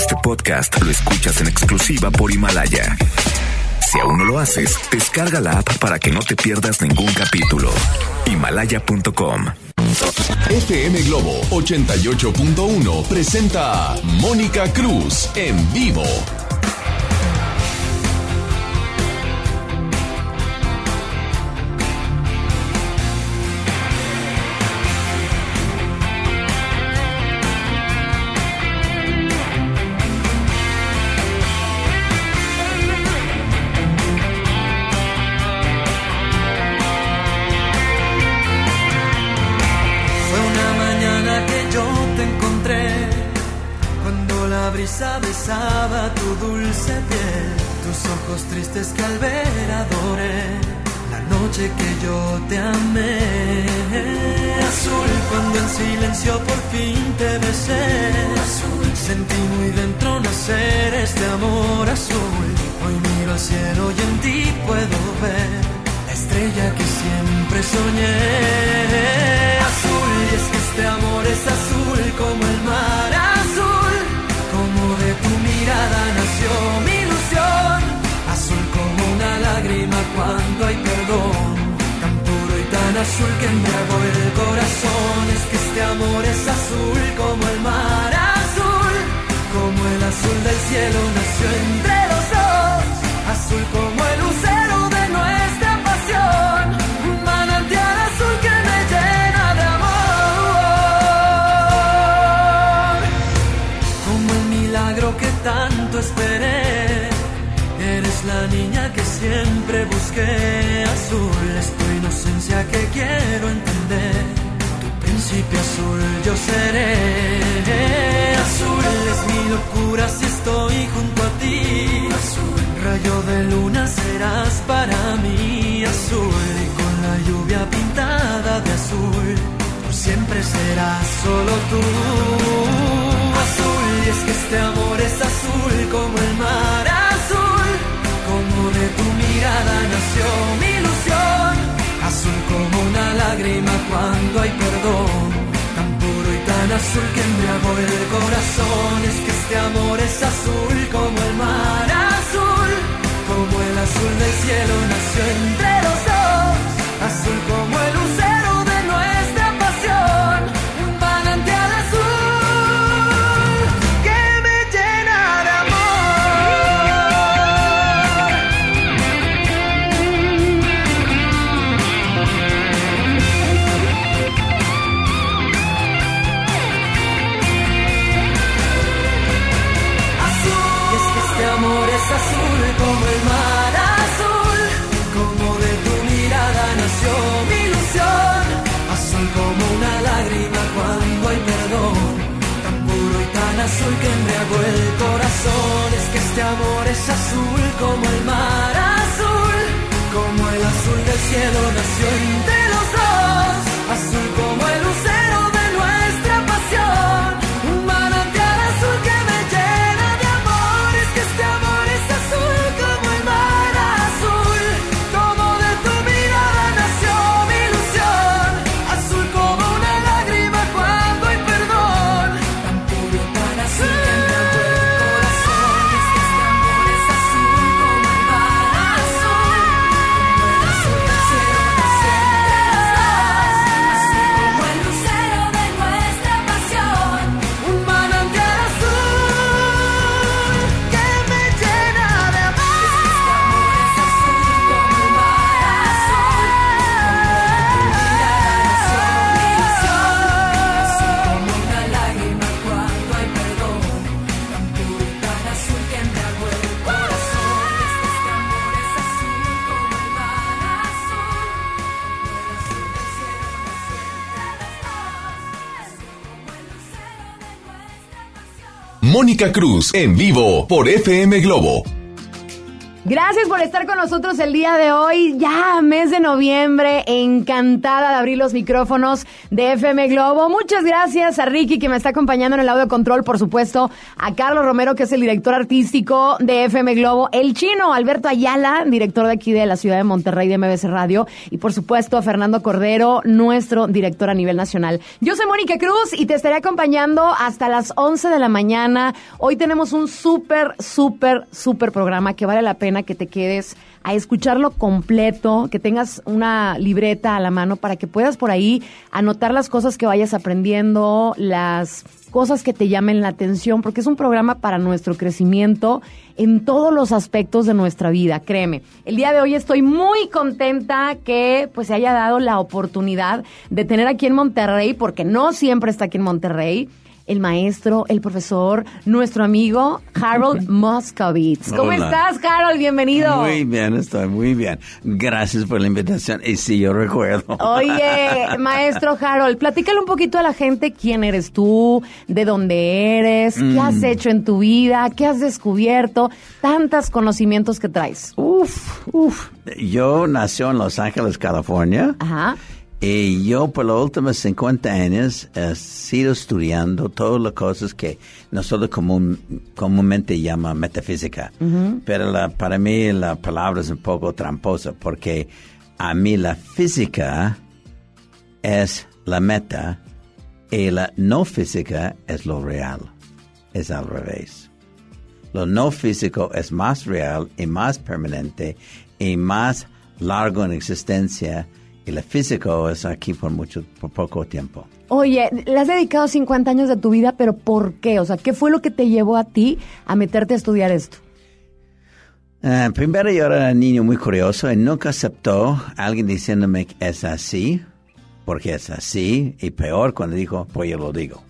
Este podcast lo escuchas en exclusiva por Himalaya. Si aún no lo haces, descarga la app para que no te pierdas ningún capítulo. Himalaya.com. FM Globo 88.1 presenta Mónica Cruz en vivo. Amor es azul como el mar azul, como el azul del cielo nació entre los dos, azul como el lucero de nuestra pasión, un manantial azul que me llena de amor, como el milagro que tan esperé. Eres la niña que siempre busqué. Azul es tu inocencia que quiero entender. Yo seré. Azul es mi locura si estoy junto a ti. Azul, rayo de luna serás para mí. Azul y con la lluvia pintada de azul. Por siempre serás solo tú. Azul y es que este amor es azul como el mar azul, como de tu mirada nació mi ilusión, azul como una lágrima cuando hay perdón, azul que embriagó el corazón, es que este amor es azul como el mar azul, como el azul del cielo nació entre los dos, azul como azul que embriagó el corazón. Es que este amor es azul como el mar azul, como el azul del cielo nació entre los dos. Azul como el lucero Mónica Cruz en vivo por FM Globo. Gracias por estar con nosotros el día de hoy, ya mes de noviembre, encantada de abrir los micrófonos de FM Globo. Muchas gracias a Ricky que me está acompañando en el audio control, por supuesto, a Carlos Romero que es el director artístico de FM Globo, el chino Alberto Ayala, director de aquí de la ciudad de Monterrey de MBC Radio y por supuesto a Fernando Cordero, nuestro director a nivel nacional. Yo soy Mónica Cruz y te estaré acompañando hasta las 11 de la mañana. Hoy tenemos un súper, súper, súper programa que vale la pena que te quedes a escucharlo completo, que tengas una libreta a la mano para que puedas por ahí anotar las cosas que vayas aprendiendo, las cosas que te llamen la atención, porque es un programa para nuestro crecimiento en todos los aspectos de nuestra vida, créeme. El día de hoy estoy muy contenta que pues se haya dado la oportunidad de tener aquí en Monterrey, porque no siempre está aquí en Monterrey, el maestro, el profesor, nuestro amigo Harold Moscovitz. ¿Cómo estás, Harold? Bienvenido. Muy bien, estoy muy bien. Gracias por la invitación. Y sí, yo recuerdo. Oye, maestro Harold, platícale un poquito a la gente quién eres tú, de dónde eres, qué has mm. hecho en tu vida, qué has descubierto, tantos conocimientos que traes. Uf, uf. Yo nací en Los Ángeles, California. Ajá. Y yo por los últimos 50 años he sido estudiando todas las cosas que nosotros común, comúnmente llamamos metafísica. Pero la, para mí la palabra es un poco tramposa porque a mí la física es la meta y la no física es lo real. Es al revés. Lo no físico es más real y más permanente y más largo en existencia y el físico es aquí por mucho, por poco tiempo. Oye, le has dedicado 50 años de tu vida, pero ¿por qué? O sea, ¿qué fue lo que te llevó a ti a meterte a estudiar esto? Uh, primero yo era un niño muy curioso y nunca aceptó a alguien diciéndome que es así, porque es así, y peor cuando dijo, pues yo lo digo.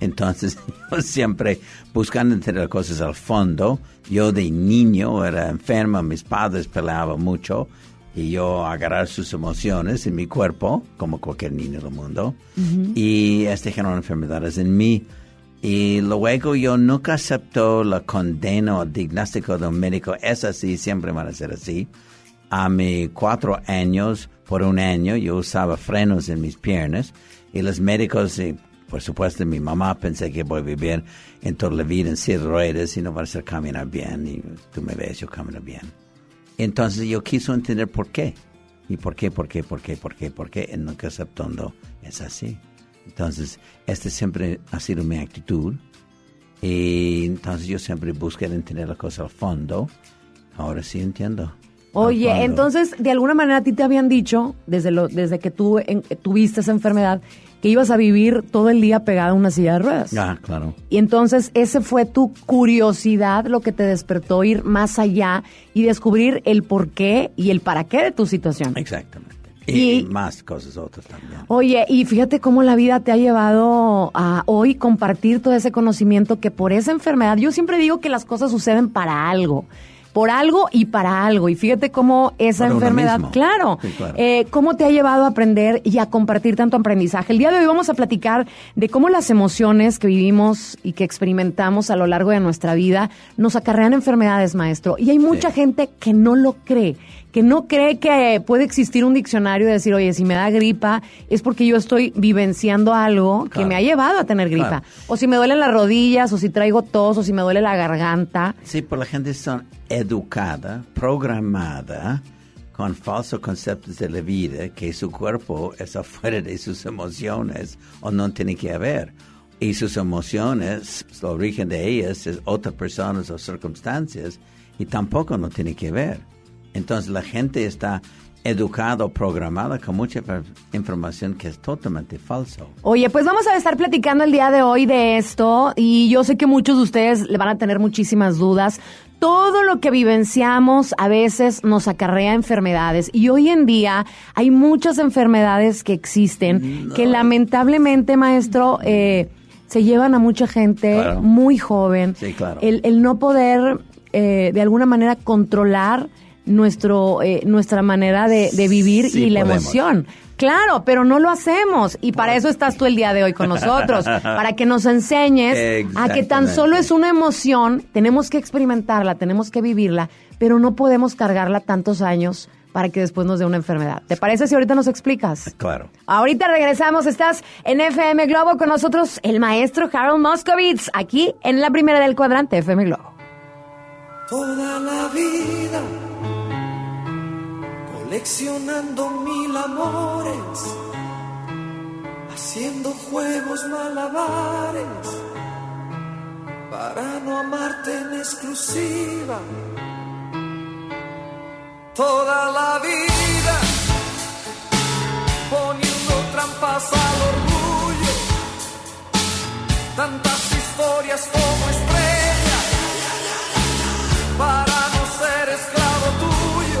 Entonces, yo siempre buscando entender cosas al fondo. Yo de niño era enfermo, mis padres peleaban mucho y yo agarrar sus emociones en mi cuerpo, como cualquier niño del mundo, y este generó enfermedades en mí. Y luego yo nunca acepto la condena o diagnóstico de un médico, es así, siempre van a ser así. A mis cuatro años, por un año, yo usaba frenos en mis piernas y los médicos, y por supuesto mi mamá pensé que voy a vivir en toda la vida en seis ruedas y no va a ser caminar bien y tú me ves, yo camino bien. Entonces yo quiso entender por qué. ¿Y por qué, por qué, por qué, por qué, por qué? Nunca aceptando es así. Entonces, este siempre ha sido mi actitud. Y entonces yo siempre busqué entender la cosa al fondo. Ahora sí entiendo. Oye, entonces, de alguna manera a ti te habían dicho, desde, lo, desde que tú tuviste esa enfermedad, que ibas a vivir todo el día pegada a una silla de ruedas. Ah, claro. Y entonces ese fue tu curiosidad lo que te despertó ir más allá y descubrir el por qué y el para qué de tu situación. Exactamente. Y, más cosas otras también. Oye, y fíjate cómo la vida te ha llevado a hoy compartir todo ese conocimiento que por esa enfermedad, yo siempre digo que las cosas suceden para algo por algo y para algo. Y fíjate cómo esa enfermedad, claro, Eh, cómo te ha llevado a aprender y a compartir tanto aprendizaje. El día de hoy vamos a platicar de cómo las emociones que vivimos y que experimentamos a lo largo de nuestra vida nos acarrean enfermedades, maestro. Y hay mucha gente que no lo cree que no cree que puede existir un diccionario de decir, oye, si me da gripa es porque yo estoy vivenciando algo que me ha llevado a tener gripa. O si me duelen las rodillas, o si traigo tos, o si me duele la garganta. Sí, por la gente son educada, programada con falsos conceptos de la vida, que su cuerpo es afuera de sus emociones o no tiene que haber. Y sus emociones, el origen de ellas es otras personas o circunstancias y tampoco no tiene que ver. Entonces la gente está educada o programada con mucha información que es totalmente falso. Oye, pues vamos a estar platicando el día de hoy de esto y yo sé que muchos de ustedes le van a tener muchísimas dudas. Todo lo que vivenciamos a veces nos acarrea enfermedades y hoy en día hay muchas enfermedades que existen que lamentablemente, maestro, eh, se llevan a mucha gente muy joven. Sí, claro. El, no poder eh, de alguna manera controlar nuestro, eh, nuestra manera de, de vivir Sí y la podemos. emoción. Claro, pero no lo hacemos y para eso estás tú el día de hoy con nosotros, para que nos enseñes a que tan solo es una emoción, tenemos que experimentarla, tenemos que vivirla, pero no podemos cargarla tantos años para que después nos dé una enfermedad. ¿Te parece si ahorita nos explicas? Claro. Ahorita regresamos, estás en FM Globo con nosotros el maestro Harold Moscovitz, aquí en la primera del cuadrante FM Globo. Toda la vida coleccionando mil amores, haciendo juegos malabares para no amarte en exclusiva. Toda la vida poniendo trampas al orgullo, tantas historias como estrellas para no ser esclavo tuyo,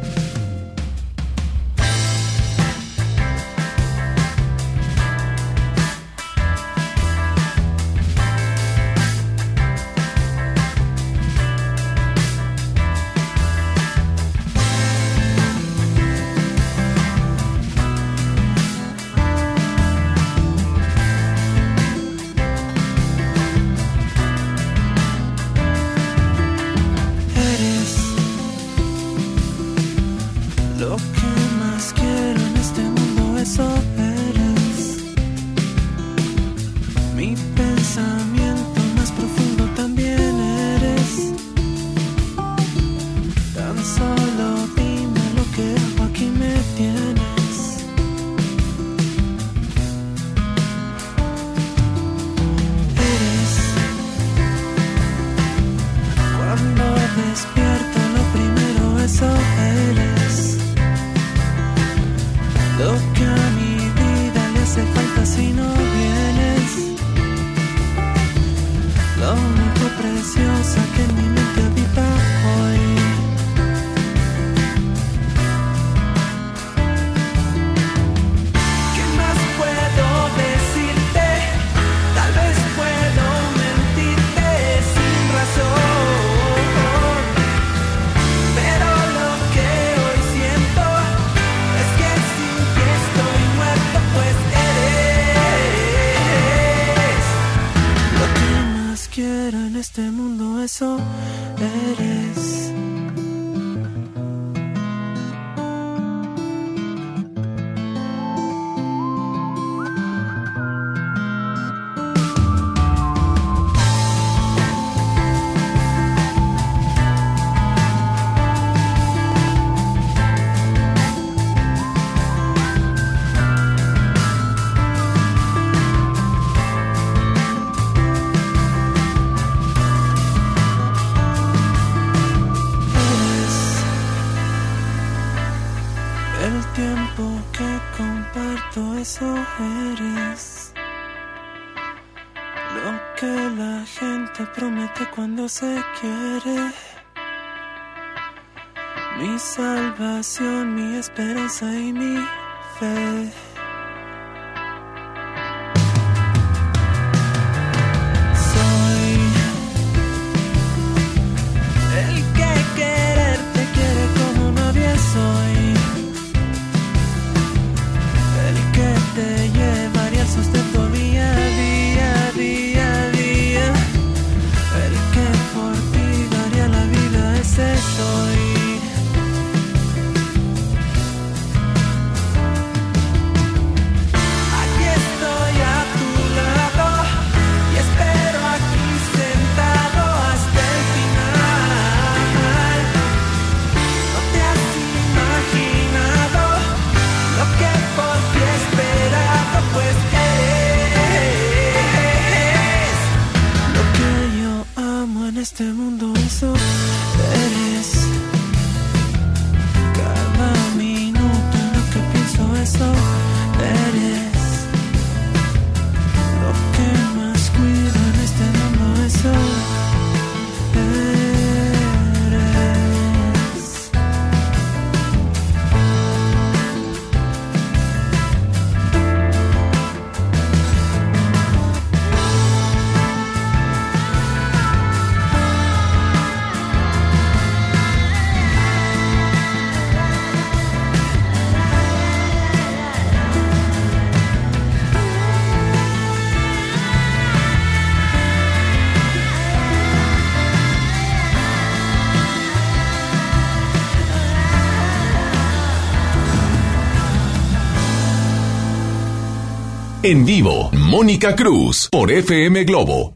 En vivo, Mónica Cruz por FM Globo.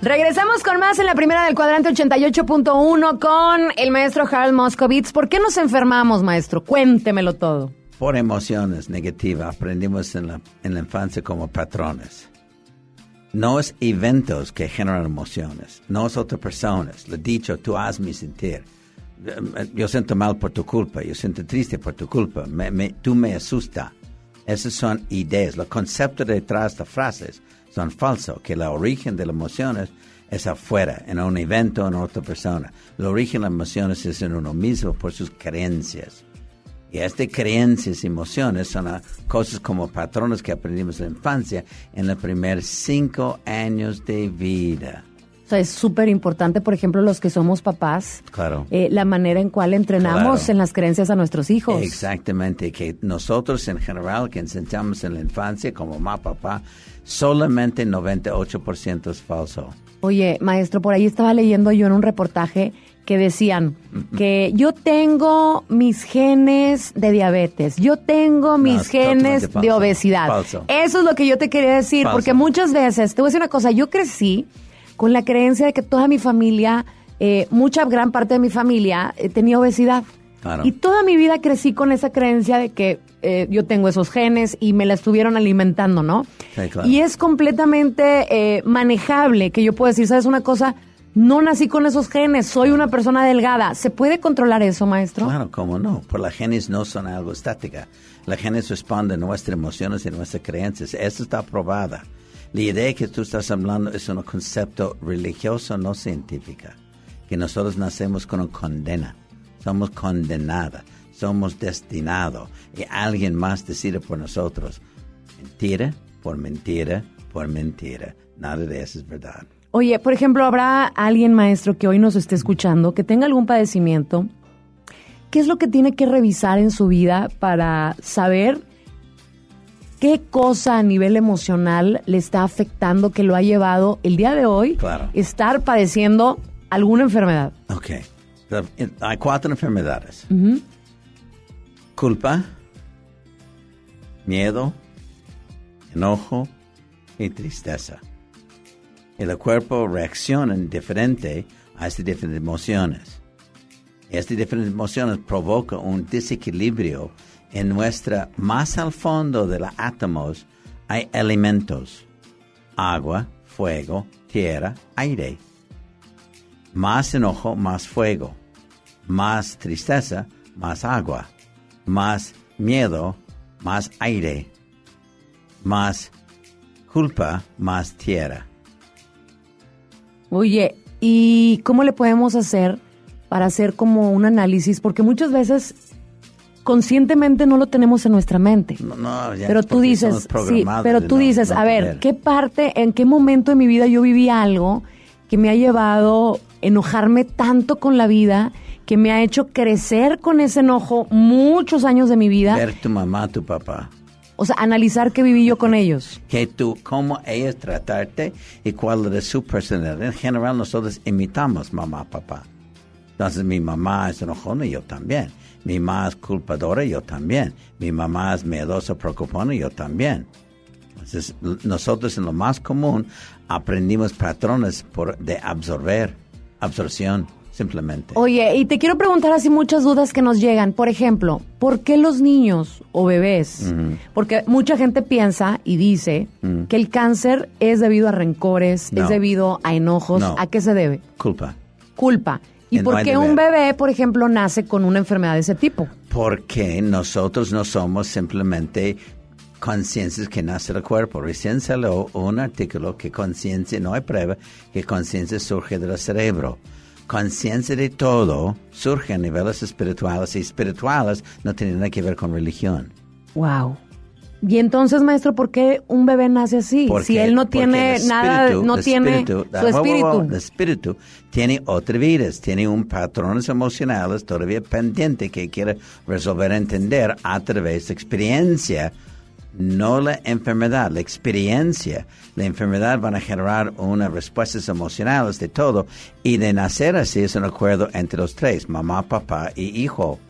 Regresamos con más en la primera del cuadrante 88.1 con el maestro Harold Moscovitz. ¿Por qué nos enfermamos, maestro? Cuéntemelo todo. Por emociones negativas. Aprendimos en la, en la infancia como patrones. No es eventos que generan emociones. No es otras personas. Lo dicho, tú hazme sentir. Yo siento mal por tu culpa. Yo siento triste por tu culpa. Me, tú me asustas esas son ideas. Los conceptos detrás de frases son falsos, que el origen de las emociones es afuera, en un evento, en otra persona. El origen de las emociones es en uno mismo por sus creencias. Y estas creencias y emociones son cosas como patrones que aprendimos en la infancia en los primeros cinco años de vida. O sea, es súper importante, por ejemplo, los que somos papás, claro. Eh, la manera en cual entrenamos en las creencias a nuestros hijos. Exactamente, que nosotros en general que enseñamos en la infancia como mamá, papá, solamente 98% es falso. Oye, maestro, por ahí estaba leyendo yo en un reportaje que decían que yo tengo mis genes de diabetes, yo tengo mis genes de obesidad. Eso es lo que yo te quería decir, porque muchas veces, te voy a decir una cosa, yo crecí con la creencia de que toda mi familia, eh, mucha gran parte de mi familia eh, tenía obesidad. Y toda mi vida crecí con esa creencia de que eh, yo tengo esos genes y me la estuvieron alimentando, ¿no? Y es completamente manejable que yo pueda decir, ¿sabes una cosa? No nací con esos genes, soy una persona delgada. ¿Se puede controlar eso, maestro? Claro, cómo no. Pues las genes no son algo estática. Las genes responden a nuestras emociones y nuestras creencias. Eso está probada. La idea que tú estás hablando es un concepto religioso, no científico. Que nosotros nacemos con una condena. Somos condenadas. Somos destinados. Y alguien más decide por nosotros. Mentira, por mentira, por mentira. Nada de eso es verdad. Oye, por ejemplo, ¿habrá alguien maestro que hoy nos esté escuchando que tenga algún padecimiento? ¿Qué es lo que tiene que revisar en su vida para saber qué cosa a nivel emocional le está afectando que lo ha llevado el día de hoy a estar padeciendo alguna enfermedad? Ok. Hay cuatro enfermedades. Culpa, miedo, enojo y tristeza el cuerpo reacciona diferente a estas diferentes emociones. Estas diferentes emociones provocan un desequilibrio en nuestra, más al fondo de los átomos hay elementos, agua, fuego, tierra, aire. Más enojo, más fuego. Más tristeza, más agua. Más miedo, más aire. Más culpa, más tierra. Oye, ¿y cómo le podemos hacer para hacer como un análisis? Porque muchas veces conscientemente no lo tenemos en nuestra mente. No, no, ya pero tú dices, sí, pero tú dices, a ver, ¿qué parte, en qué momento de mi vida yo viví algo que me ha llevado a enojarme tanto con la vida, que me ha hecho crecer con ese enojo muchos años de mi vida? Ver tu mamá, tu papá. O sea, analizar qué viví yo con ellos. Que tú, cómo ellos tratarte y cuál es su personalidad. En general, nosotros imitamos mamá, papá. Entonces, mi mamá es enojona y yo también. Mi mamá es culpadora yo también. Mi mamá es miedosa, preocupada y yo también. Entonces, nosotros en lo más común aprendimos patrones por, de absorber, absorción simplemente. Oye, y te quiero preguntar así muchas dudas que nos llegan. Por ejemplo, ¿por qué los niños o bebés? Porque mucha gente piensa y dice que el cáncer es debido a rencores, es debido a enojos. ¿A qué se debe? Culpa. Culpa. ¿Y por qué un bebé, por ejemplo, nace con una enfermedad de ese tipo? Porque nosotros no somos simplemente conciencias que nace el cuerpo. Recién salió un artículo que conciencia, no hay prueba, que conciencia surge del cerebro conciencia de todo surge a niveles espirituales y espirituales no tienen nada que ver con religión. Wow. Y entonces, maestro, ¿por qué un bebé nace así? si él no tiene nada, no tiene su espíritu. El espíritu tiene otras vidas, tiene un patrones emocionales todavía pendiente que quiere resolver, entender a través de experiencia no la enfermedad, la experiencia. La enfermedad van a generar unas respuestas emocionales de todo y de nacer así es un acuerdo entre los tres, mamá, papá y hijo.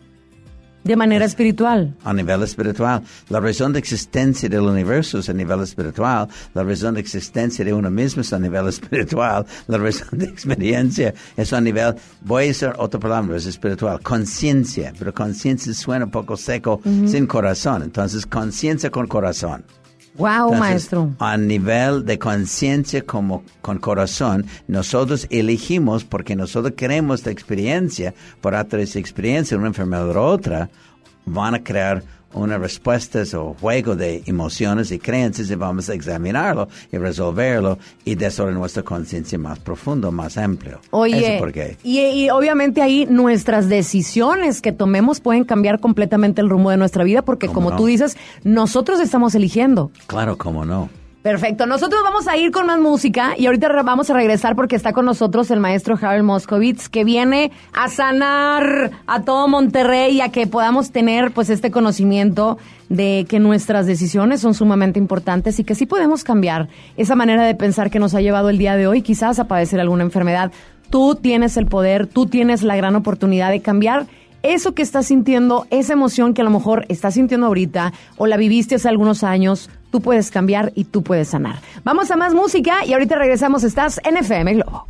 De manera espiritual. A nivel espiritual. La razón de existencia del universo es a nivel espiritual. La razón de existencia de uno mismo es a nivel espiritual. La razón de experiencia es a nivel, voy a usar otra palabra, es espiritual. Conciencia. Pero conciencia suena un poco seco, sin corazón. Entonces, conciencia con corazón. Wow, maestro. A nivel de conciencia como con corazón, nosotros elegimos porque nosotros queremos la experiencia, por a través de experiencia, una enfermedad u otra, van a crear unas respuestas o juego de emociones y creencias y vamos a examinarlo y resolverlo y de nuestra conciencia más profundo, más amplio. Oye, Eso porque... y, y, obviamente ahí nuestras decisiones que tomemos pueden cambiar completamente el rumbo de nuestra vida porque como no? tú dices, nosotros estamos eligiendo. Claro, cómo no. Perfecto. Nosotros vamos a ir con más música y ahorita vamos a regresar porque está con nosotros el maestro Harold Moskovitz que viene a sanar a todo Monterrey y a que podamos tener pues este conocimiento de que nuestras decisiones son sumamente importantes y que sí podemos cambiar esa manera de pensar que nos ha llevado el día de hoy quizás a padecer alguna enfermedad. Tú tienes el poder, tú tienes la gran oportunidad de cambiar eso que estás sintiendo, esa emoción que a lo mejor estás sintiendo ahorita o la viviste hace algunos años, tú puedes cambiar y tú puedes sanar. Vamos a más música y ahorita regresamos. Estás en FM Globo.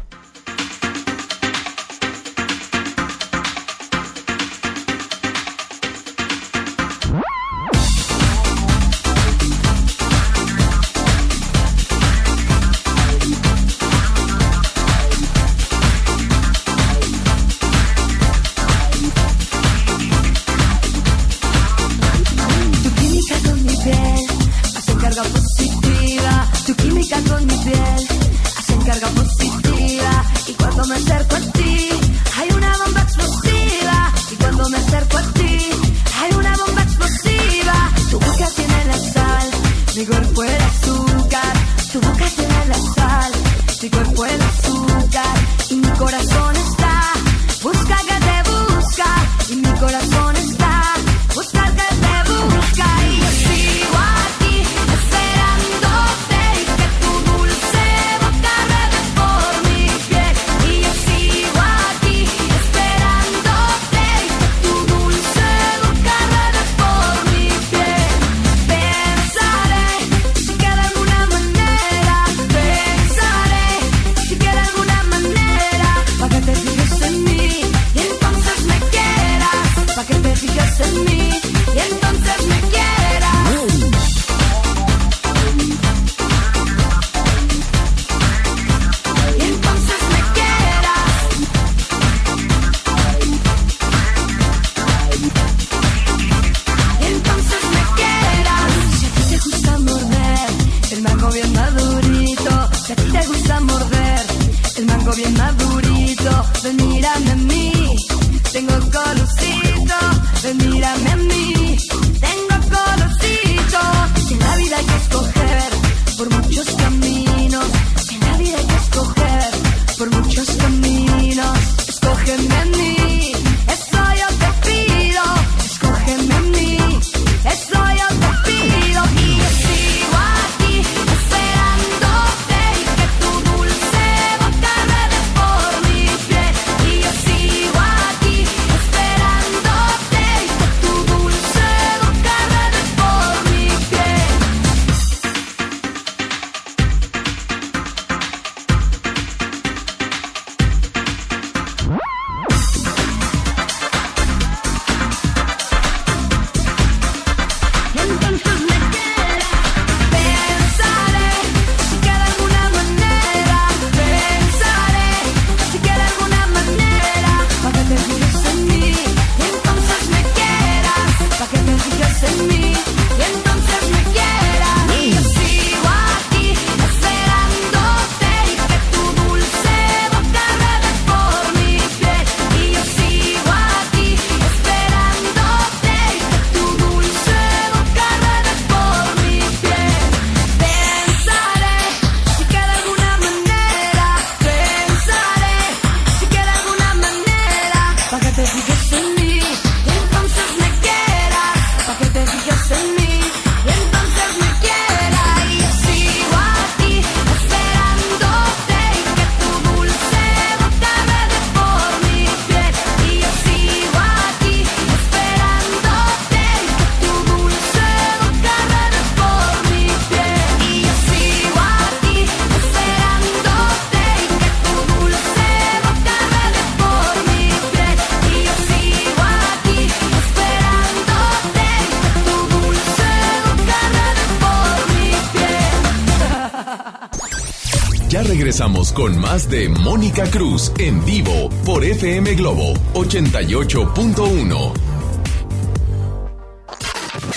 regresamos con más de Mónica Cruz en vivo por FM Globo 88.1.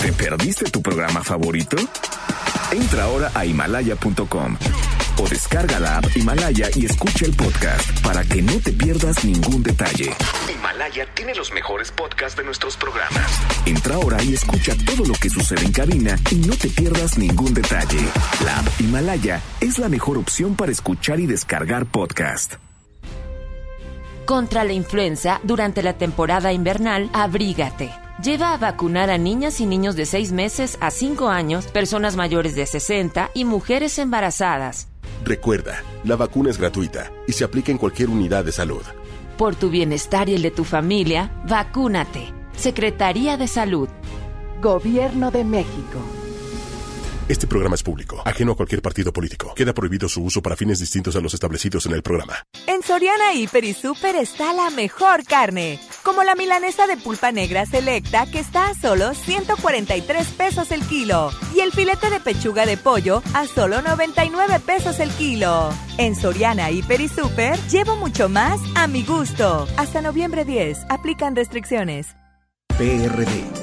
¿Te perdiste tu programa favorito? Entra ahora a himalaya.com o descarga la app Himalaya y escucha el podcast para que no te pierdas ningún detalle. Himalaya tiene los mejores podcasts de nuestros programas. Entra ahora y escucha todo lo que sucede en cabina y no te pierdas ningún detalle. La app Himalaya es la mejor opción para escuchar y descargar podcast. Contra la influenza, durante la temporada invernal, abrígate. Lleva a vacunar a niñas y niños de 6 meses a 5 años, personas mayores de 60 y mujeres embarazadas. Recuerda, la vacuna es gratuita y se aplica en cualquier unidad de salud. Por tu bienestar y el de tu familia, vacúnate. Secretaría de Salud. Gobierno de México. Este programa es público, ajeno a cualquier partido político. Queda prohibido su uso para fines distintos a los establecidos en el programa. En Soriana Hiper y Super está la mejor carne, como la milanesa de pulpa negra selecta que está a solo 143 pesos el kilo y el filete de pechuga de pollo a solo 99 pesos el kilo. En Soriana Hiper y Super llevo mucho más a mi gusto. Hasta noviembre 10, aplican restricciones. PRD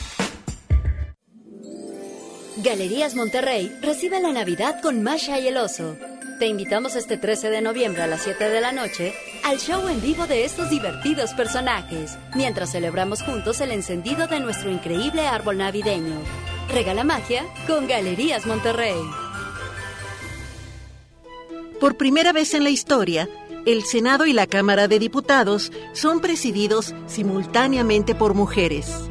Galerías Monterrey recibe la Navidad con Masha y el Oso. Te invitamos este 13 de noviembre a las 7 de la noche al show en vivo de estos divertidos personajes, mientras celebramos juntos el encendido de nuestro increíble árbol navideño. Regala magia con Galerías Monterrey. Por primera vez en la historia, el Senado y la Cámara de Diputados son presididos simultáneamente por mujeres.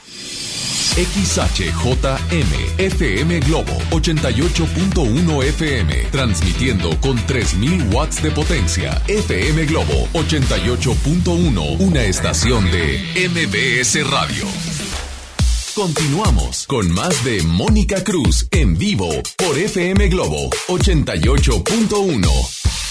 XHJM FM Globo 88.1 FM transmitiendo con 3000 watts de potencia. FM Globo 88.1, una estación de MBS Radio. Continuamos con más de Mónica Cruz en vivo por FM Globo 88.1.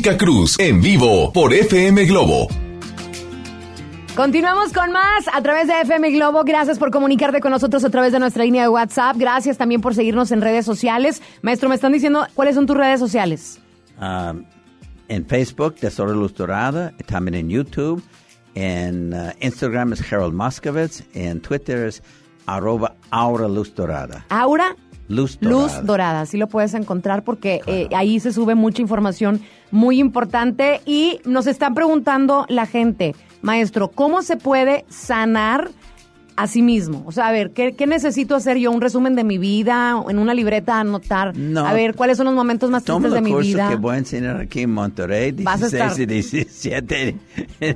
Mónica Cruz en vivo por FM Globo. Continuamos con más a través de FM Globo. Gracias por comunicarte con nosotros a través de nuestra línea de WhatsApp. Gracias también por seguirnos en redes sociales. Maestro, me están diciendo cuáles son tus redes sociales. Um, en Facebook, Tesoro Luz Dorada, también en YouTube. En uh, Instagram es Harold Moskovitz. En Twitter es arroba Aura Luz Dorada. Aura Luz Dorada. Luz Dorada, sí lo puedes encontrar porque eh, ahí se sube mucha información muy importante y nos están preguntando la gente, maestro, ¿cómo se puede sanar a sí mismo? O sea, a ver, ¿qué, qué necesito hacer yo? ¿Un resumen de mi vida? ¿O ¿En una libreta anotar? No. A ver, ¿cuáles son los momentos más Toma tristes de el mi curso vida? que voy a enseñar aquí en Monterrey, Vas a 16 y estar- 17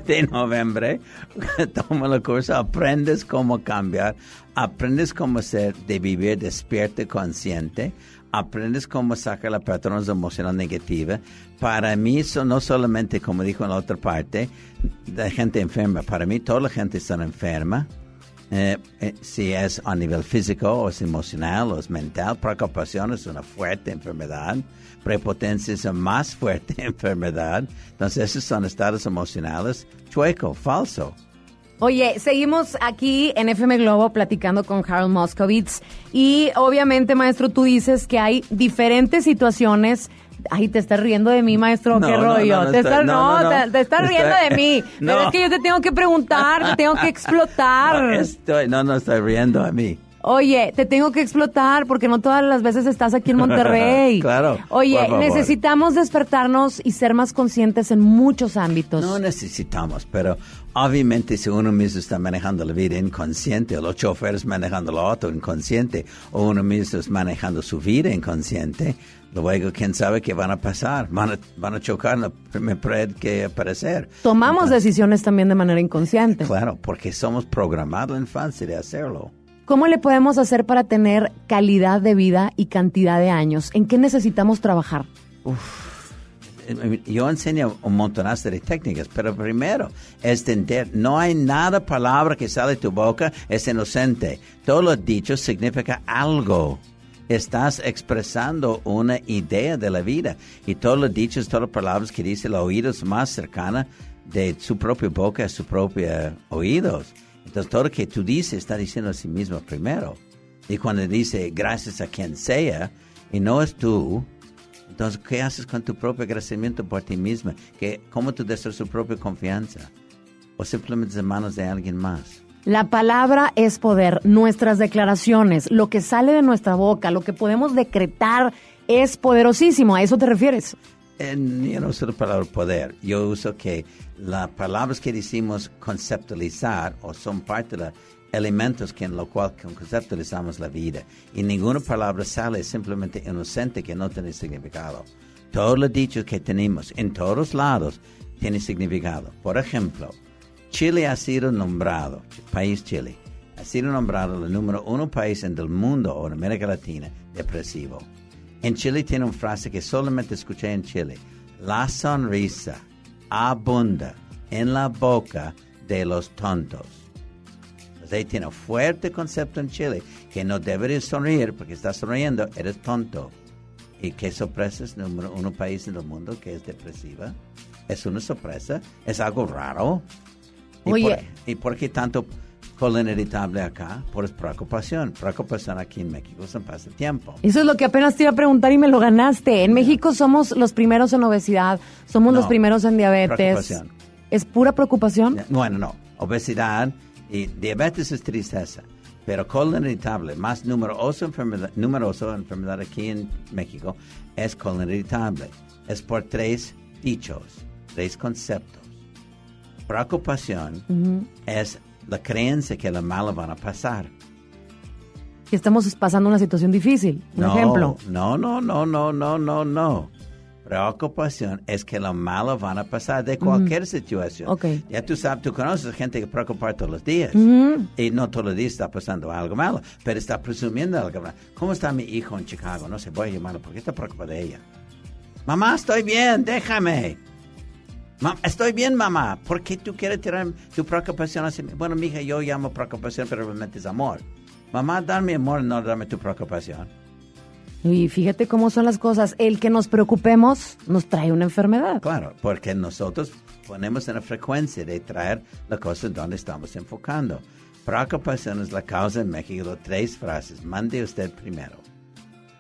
de noviembre. Toma el curso, aprendes cómo cambiar, aprendes cómo ser de vivir despierto y consciente, aprendes cómo sacar la patrones emocional negativa. Para mí, eso no solamente, como dijo en la otra parte, de gente enferma. Para mí, toda la gente está enferma. Eh, eh, si es a nivel físico o es emocional o es mental, preocupación es una fuerte enfermedad, prepotencia es una más fuerte enfermedad. Entonces, esos son estados emocionales chueco, falso. Oye, seguimos aquí en FM Globo platicando con Harold Moskovitz y obviamente, maestro, tú dices que hay diferentes situaciones. Ay, te estás riendo de mí, maestro, No, qué rollo. no, no te estás, te, te Estoy- riendo de mí. Pero es que yo te tengo que preguntar, te tengo que explotar. No, estoy, no, no estoy riendo a mí. Oye, te tengo que explotar porque no todas las veces estás aquí en Monterrey. Claro, Oye, necesitamos despertarnos y ser más conscientes en muchos ámbitos. No necesitamos, pero obviamente si uno mismo está manejando la vida inconsciente, o los choferes manejando el auto inconsciente, o uno mismo es manejando su vida inconsciente, luego quién sabe qué van a pasar. Van a, van a chocar en la primera pared que aparecer. Tomamos decisiones también de manera inconsciente. Claro, porque somos programados en infancia de hacerlo. ¿Cómo le podemos hacer para tener calidad de vida y cantidad de años? ¿En qué necesitamos trabajar? Eh, Yo enseño un montonazo de técnicas, pero primero es entender, no hay nada palabra que sale de tu boca es inocente. Todo lo dicho significa algo. Estás expresando una idea de la vida y todos los dichos, todas las palabras que dice el oído es más cercana de su propia boca a sus propios oídos. Entonces todo lo que tú dices está diciendo a sí mismo primero. Y cuando dice gracias a quien sea y no es tú, entonces, ¿qué haces con tu propio agradecimiento por ti misma? ¿Qué, ¿Cómo tú destruyes tu propia confianza? o simplemente en manos de alguien más. La palabra es poder. Nuestras declaraciones, lo que sale de nuestra boca, lo que podemos decretar es poderosísimo. ¿A eso te refieres? En, yo no uso la palabra poder. Yo uso que las palabras que decimos conceptualizar o son parte de los elementos que en lo cual conceptualizamos la vida. Y ninguna palabra sale simplemente inocente que no tiene significado. Todos los dichos que tenemos en todos lados tienen significado. Por ejemplo, Chile ha sido nombrado, país Chile, ha sido nombrado el número uno país en el mundo o en América Latina depresivo. En Chile tiene una frase que solamente escuché en Chile. La sonrisa abunda en la boca de los tontos. Entonces tiene un fuerte concepto en Chile que no deberías sonreír porque estás sonriendo, eres tonto. ¿Y qué sorpresa es número uno país en el mundo que es depresiva? Es una sorpresa, es algo raro. ¿Y Oye. Por, ¿Y por qué tanto colon irritable acá? Por preocupación. Preocupación aquí en México se pasa tiempo. Eso es lo que apenas te iba a preguntar y me lo ganaste. En México somos los primeros en obesidad, somos No, los primeros en diabetes. preocupación. ¿Es pura preocupación? Bueno, no. Obesidad y diabetes es tristeza. Pero colon irritable, más numerosa enfermedad, numerosa enfermedad aquí en México, es colon irritable. Es por tres dichos, tres conceptos. Preocupación Ujú. es la creencia que lo malo van a pasar. Que estamos pasando una situación difícil. Un no, ejemplo. No, no, no, no, no, no, no. Preocupación es que lo malo van a pasar de cualquier situación. Ok. Ya tú sabes, tú conoces gente que preocupa todos los días. Ujú. Y no todos los días está pasando algo malo, pero está presumiendo algo malo. ¿Cómo está mi hijo en Chicago? No sé, voy a llamarlo porque está preocupada de ella. Mamá, estoy bien, déjame. Estoy bien, mamá. ¿Por qué tú quieres tirar tu preocupación hacia mí? Bueno, mija, yo llamo preocupación, pero realmente es amor. Mamá, dame amor, no dame tu preocupación. Y fíjate cómo son las cosas. El que nos preocupemos nos trae una enfermedad. Claro, porque nosotros ponemos en la frecuencia de traer la cosa donde estamos enfocando. Preocupación es la causa en México tres frases. Mande usted primero.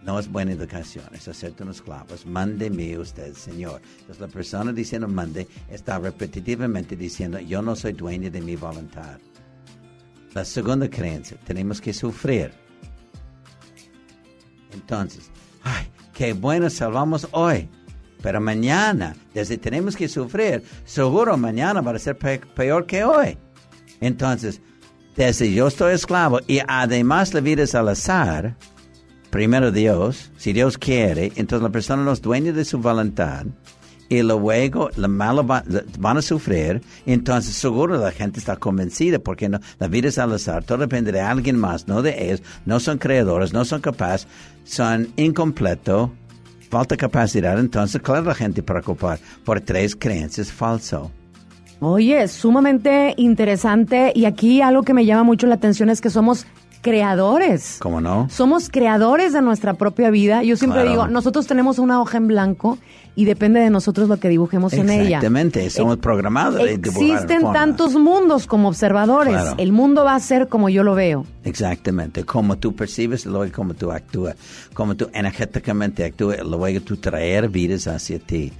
No es buena educación, es hacerte unos clavos. Mándeme usted, Señor. Entonces la persona diciendo mande está repetitivamente diciendo yo no soy dueño de mi voluntad. La segunda creencia, tenemos que sufrir. Entonces, ay, qué bueno, salvamos hoy. Pero mañana, desde tenemos que sufrir, seguro mañana va a ser pe- peor que hoy. Entonces, desde yo estoy esclavo y además la vida es al azar, primero Dios, si Dios quiere, entonces la persona no es dueña de su voluntad y luego la malo va- van a sufrir, entonces seguro la gente está convencida porque no, la vida es al azar, todo depende de alguien más, no de ellos, no son creadores, no son capaces, son incompletos, falta capacidad, entonces claro la gente preocupar por tres creencias falsas. Oye, sumamente interesante. Y aquí algo que me llama mucho la atención es que somos creadores. ¿Cómo no? Somos creadores de nuestra propia vida. Yo siempre Claro. digo, nosotros tenemos una hoja en blanco y depende de nosotros lo que dibujemos en ella. Exactamente, somos programados Existen tantos mundos como observadores. Claro. El mundo va a ser como yo lo veo. Exactamente, como tú percibes, luego como tú actúas, como tú energéticamente actúas, luego tú traer vidas hacia ti.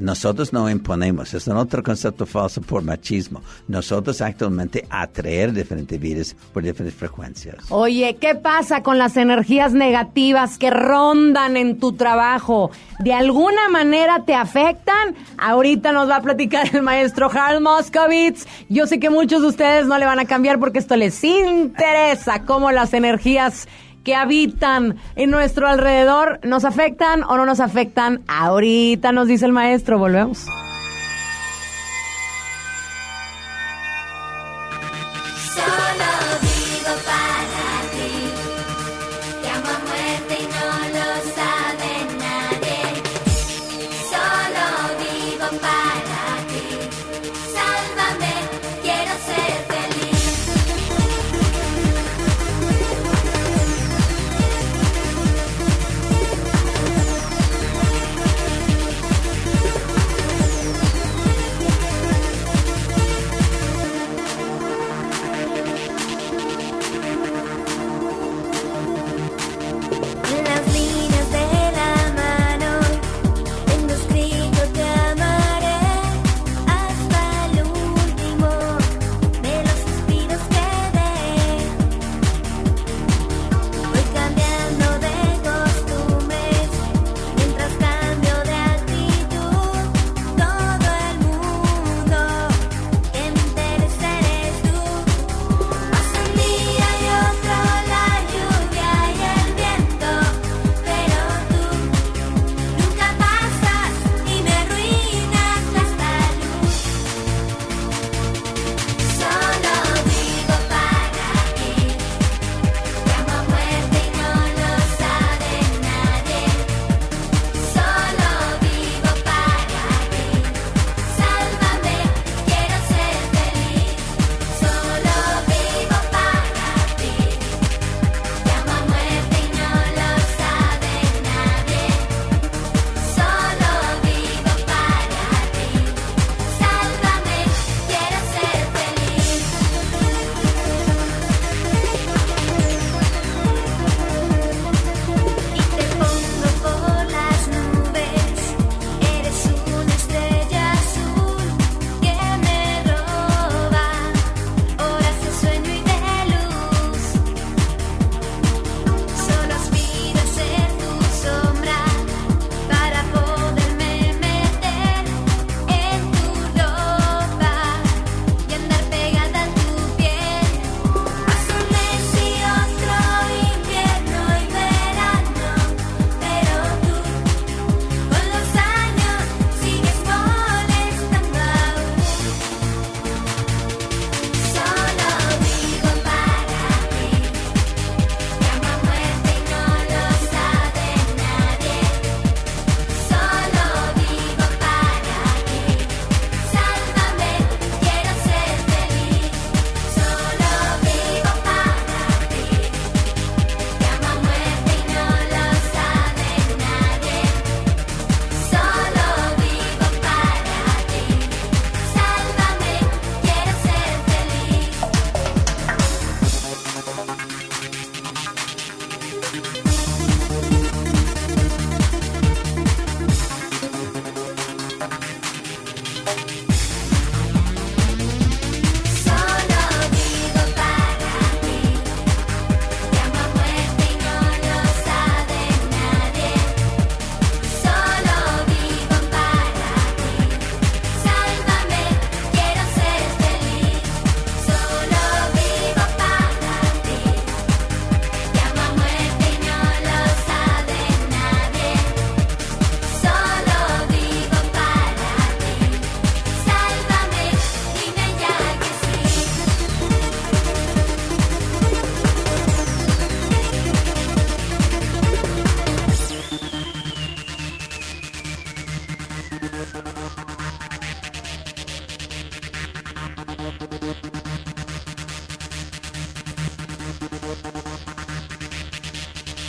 Nosotros no imponemos, es un otro concepto falso por machismo. Nosotros actualmente atraer diferentes vidas por diferentes frecuencias. Oye, ¿qué pasa con las energías negativas que rondan en tu trabajo? ¿De alguna manera te afectan? Ahorita nos va a platicar el maestro Harl Moscovitz. Yo sé que muchos de ustedes no le van a cambiar porque esto les interesa, cómo las energías que habitan en nuestro alrededor nos afectan o no nos afectan. Ahorita nos dice el maestro, volvemos.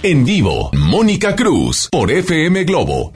En vivo, Mónica Cruz por FM Globo.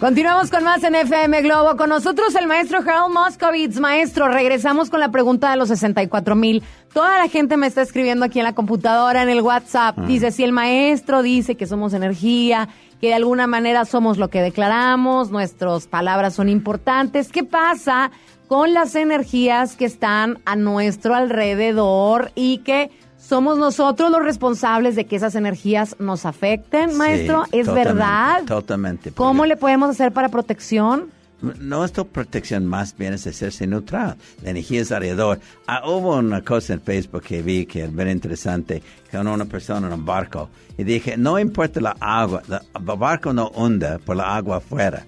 Continuamos con más en FM Globo. Con nosotros el maestro Harold Moscovitz. Maestro, regresamos con la pregunta de los 64 mil. Toda la gente me está escribiendo aquí en la computadora, en el WhatsApp. Dice, si el maestro dice que somos energía, que de alguna manera somos lo que declaramos, nuestras palabras son importantes, ¿qué pasa con las energías que están a nuestro alrededor y que somos nosotros los responsables de que esas energías nos afecten, maestro? Sí, ¿Es totalmente, verdad? Totalmente. ¿Cómo le podemos hacer para protección? Nuestra protección más bien es hacerse neutral. La energía es alrededor. Ah, hubo una cosa en Facebook que vi que es bien interesante, con una persona en un barco. Y dije, no importa la agua, el barco no hunda por la agua afuera.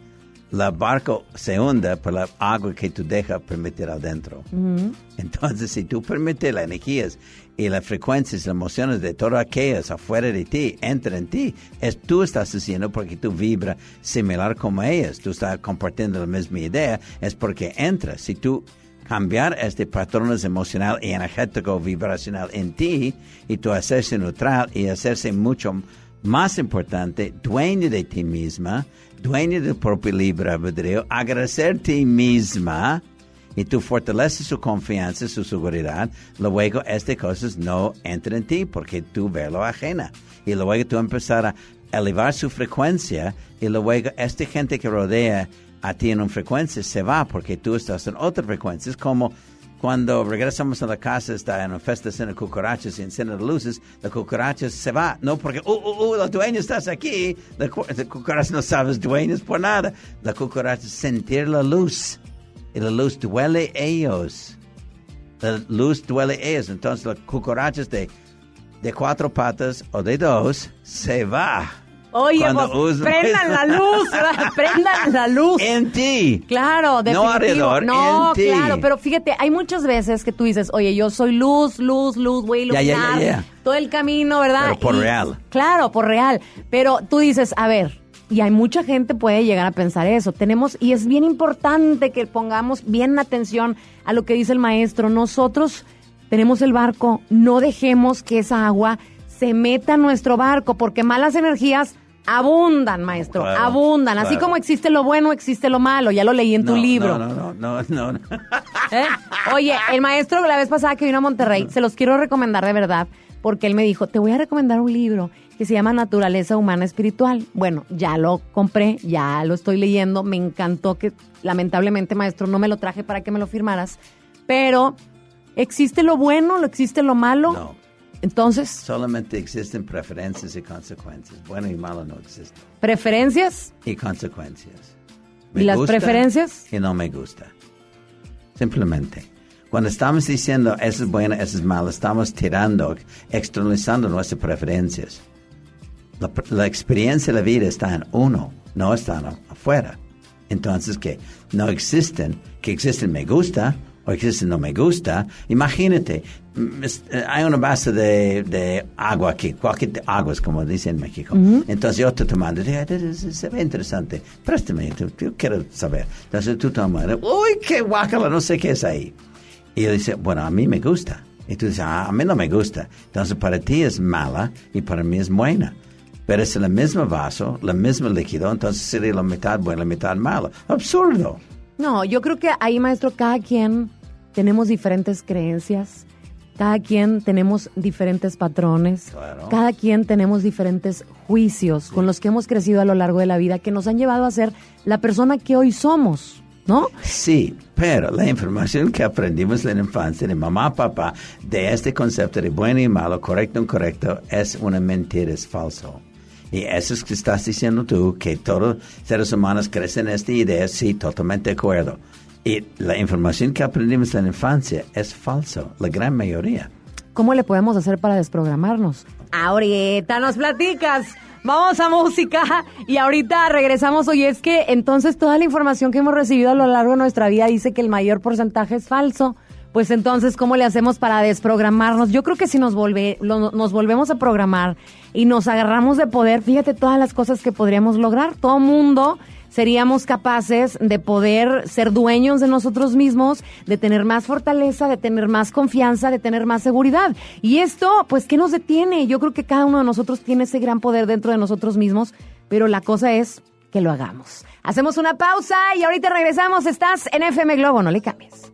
El barco se hunda por la agua que tú dejas permitir adentro. Entonces, si tú permites las energías y las frecuencias, las emociones de todas aquellas afuera de ti, entran en ti, es tú estás haciendo porque tú vibras similar como ellas. Tú estás compartiendo la misma idea, es porque entras. Si tú cambiar este patrones emocional y energético vibracional en ti y tú hacerse neutral y hacerse mucho más importante, dueño de ti misma, dueño de tu propio libre albedrío, agradecer a ti misma y tú fortaleces su confianza, su seguridad, luego estas cosas no entran en ti porque tú ves lo ajena. Y luego tú empezar a elevar su frecuencia y luego esta gente que rodea a ti en una frecuencia se va porque tú estás en otra frecuencia. Es como cuando regresamos a la casa, está en una fiesta de cucarachas y encienden las luces, la cucaracha se va. No porque, uh, uh, uh, la dueña estás aquí. La, la cucaracha no sabes dueños por nada. La cucaracha sentir la luz. Y la luz duele a ellos. La luz duele a ellos. Entonces las cucarachas de, de cuatro patas o de dos se va. Oye, pues, prendan la luz, prendan la luz. En ti. Claro, No definitivo. alrededor, No, en ti. claro, pero fíjate, hay muchas veces que tú dices, oye, yo soy luz, luz, luz, voy a iluminar ya, ya. todo el camino, ¿verdad? Pero por Y- real. Claro, por real. Pero tú dices, a ver, y hay mucha gente puede llegar a pensar eso. Tenemos, y es bien importante que pongamos bien atención a lo que dice el maestro. Nosotros tenemos el barco, no dejemos que esa agua se meta a nuestro barco, porque malas energías abundan, maestro, Claro, abundan. Así claro. como existe lo bueno, existe lo malo. Ya lo leí en tu libro. No, no, no, no, no. ¿Eh? Oye, el maestro la vez pasada que vino a Monterrey, se los quiero recomendar de verdad, porque él me dijo, te voy a recomendar un libro que se llama Naturaleza Humana Espiritual. Bueno, ya lo compré, ya lo estoy leyendo, me encantó que lamentablemente, maestro, no me lo traje para que me lo firmaras, pero existe lo bueno, lo existe lo malo. Entonces, Solamente existen preferencias y consecuencias. Bueno y malo no existen. preferencias Y consecuencias. ¿Y las preferencias? Y no me gusta. Simplemente. Cuando estamos diciendo eso es bueno, eso es malo, estamos tirando, externalizando nuestras preferencias. La, la experiencia de la vida está en uno, no está en afuera. Entonces, que no existen, que existen me gusta o existen no me gusta. Imagínate, mm, eh, hay una base de, de agua aquí, cualquier agua es como dicen en México. Entonces yo estoy tomando, digo, "Ah, se ve interesante, préstame, yo- yo quiero saber. Entonces tú tomas, uy, qué guacala, no sé qué es ahí. Y él dice, bueno, a mí me gusta. Y tú dices, ah, a mí no me gusta. Entonces para ti es mala y para mí es buena. Pero es el mismo vaso, el mismo líquido, entonces sería la mitad buena, la mitad mala. Absurdo. No, yo creo que ahí, maestro, cada quien tenemos diferentes creencias, cada quien tenemos diferentes patrones, cada quien tenemos diferentes juicios con los que hemos crecido a lo largo de la vida que nos han llevado a ser la persona que hoy somos, ¿no? Sí, pero la información que aprendimos en la infancia de mamá, papá, de este concepto de bueno y malo, correcto o incorrecto, es una mentira, es falso. Y eso es que estás diciendo tú, que todos los seres humanos crecen en esta idea, sí, totalmente de acuerdo. Y la información que aprendimos en la infancia es falso, la gran mayoría. ¿Cómo le podemos hacer para desprogramarnos? Ahorita nos platicas. Vamos a música y ahorita regresamos. Oye, es que entonces toda la información que hemos recibido a lo largo de nuestra vida dice que el mayor porcentaje es falso. Pues entonces, ¿cómo le hacemos para desprogramarnos? Yo creo que si nos, volve, lo- nos volvemos a programar y nos agarramos de poder, fíjate todas las cosas que podríamos lograr. Todo mundo seríamos capaces de poder ser dueños de nosotros mismos, de tener más fortaleza, de tener más confianza, de tener más seguridad. Y esto, pues, ¿qué nos detiene? Yo creo que cada uno de nosotros tiene ese gran poder dentro de nosotros mismos, pero la cosa es que lo hagamos. Hacemos una pausa y ahorita regresamos. Estás en FM Globo, no le cambies.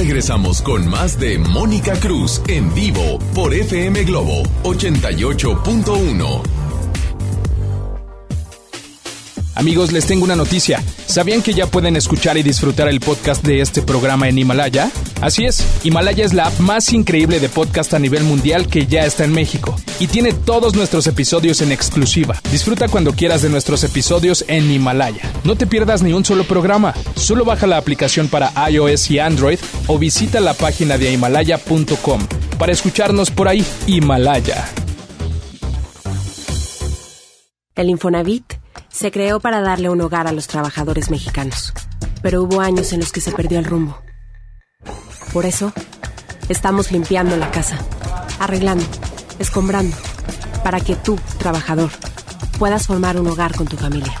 regresamos con más de Mónica Cruz en vivo por FM Globo 88.1. Amigos, les tengo una noticia. ¿Sabían que ya pueden escuchar y disfrutar el podcast de este programa en Himalaya? Así es, Himalaya es la app más increíble de podcast a nivel mundial que ya está en México y tiene todos nuestros episodios en exclusiva. Disfruta cuando quieras de nuestros episodios en Himalaya. No te pierdas ni un solo programa. Solo baja la aplicación para iOS y Android o visita la página de himalaya.com para escucharnos por ahí. Himalaya. El Infonavit se creó para darle un hogar a los trabajadores mexicanos, pero hubo años en los que se perdió el rumbo. Por eso, estamos limpiando la casa, arreglando, escombrando, para que tú, trabajador, puedas formar un hogar con tu familia.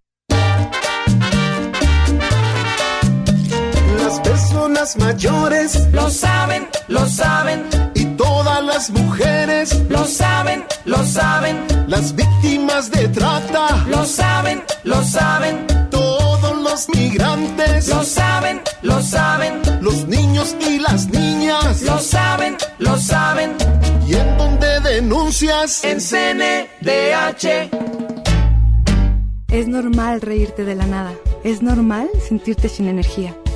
Las personas mayores. Lo saben, lo saben, y todas las mujeres, lo saben, lo saben, las víctimas de trata, lo saben, lo saben, todos los migrantes, lo saben, lo saben, los niños y las niñas, lo saben, lo saben. y en donde denuncias, En CNDH. Es normal reírte de la nada. Es normal sentirte sin energía.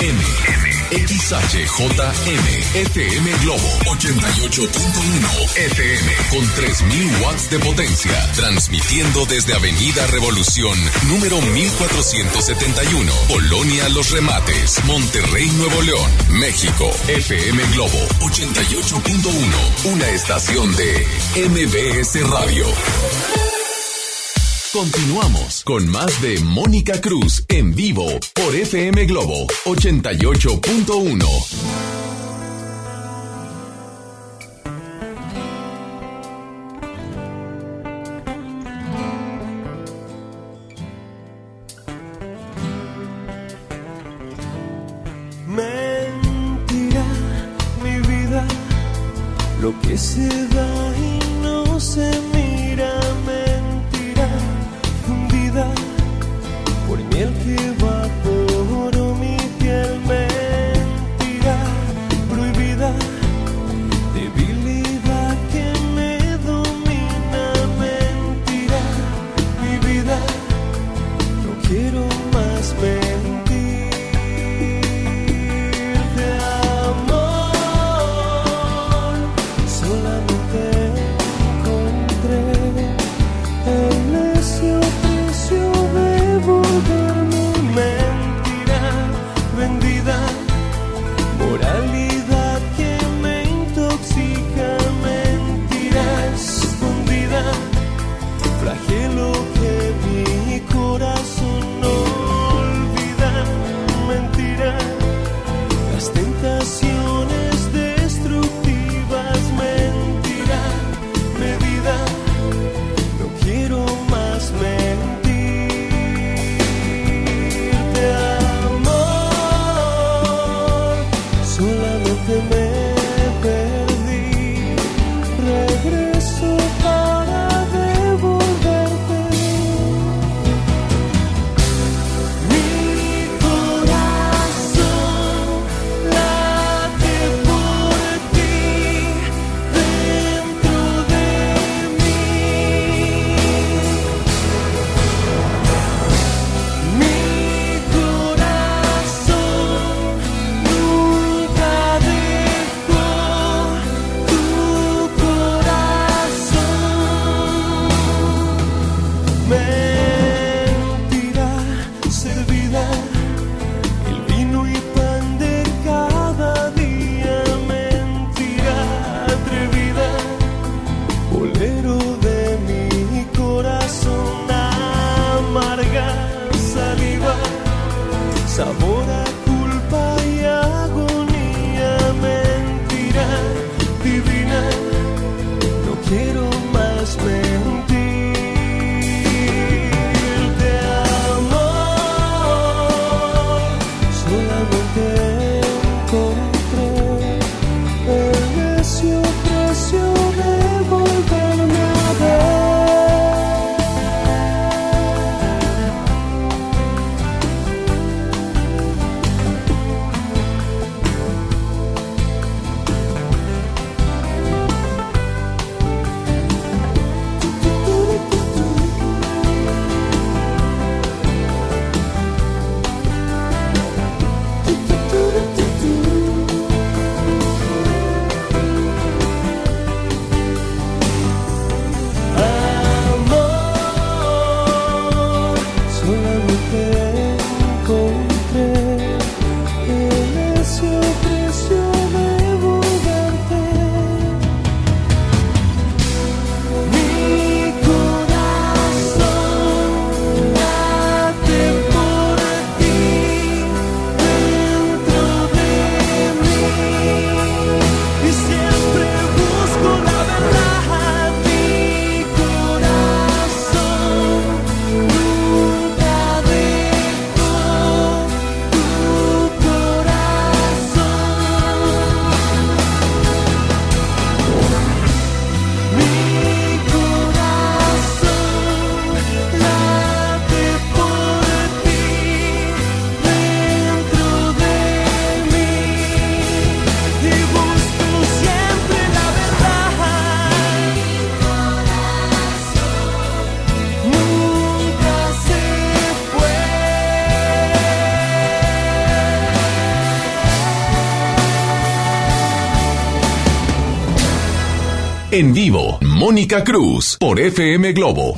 M. XHJM. FM Globo 88.1. FM con 3000 watts de potencia. Transmitiendo desde Avenida Revolución, número 1471. Colonia Los Remates. Monterrey, Nuevo León. México. FM Globo 88.1. Una estación de MBS Radio. Continuamos con más de Mónica Cruz en vivo por FM Globo 88.1. Mentira, mi vida, lo que se da En vivo, Mónica Cruz por FM Globo.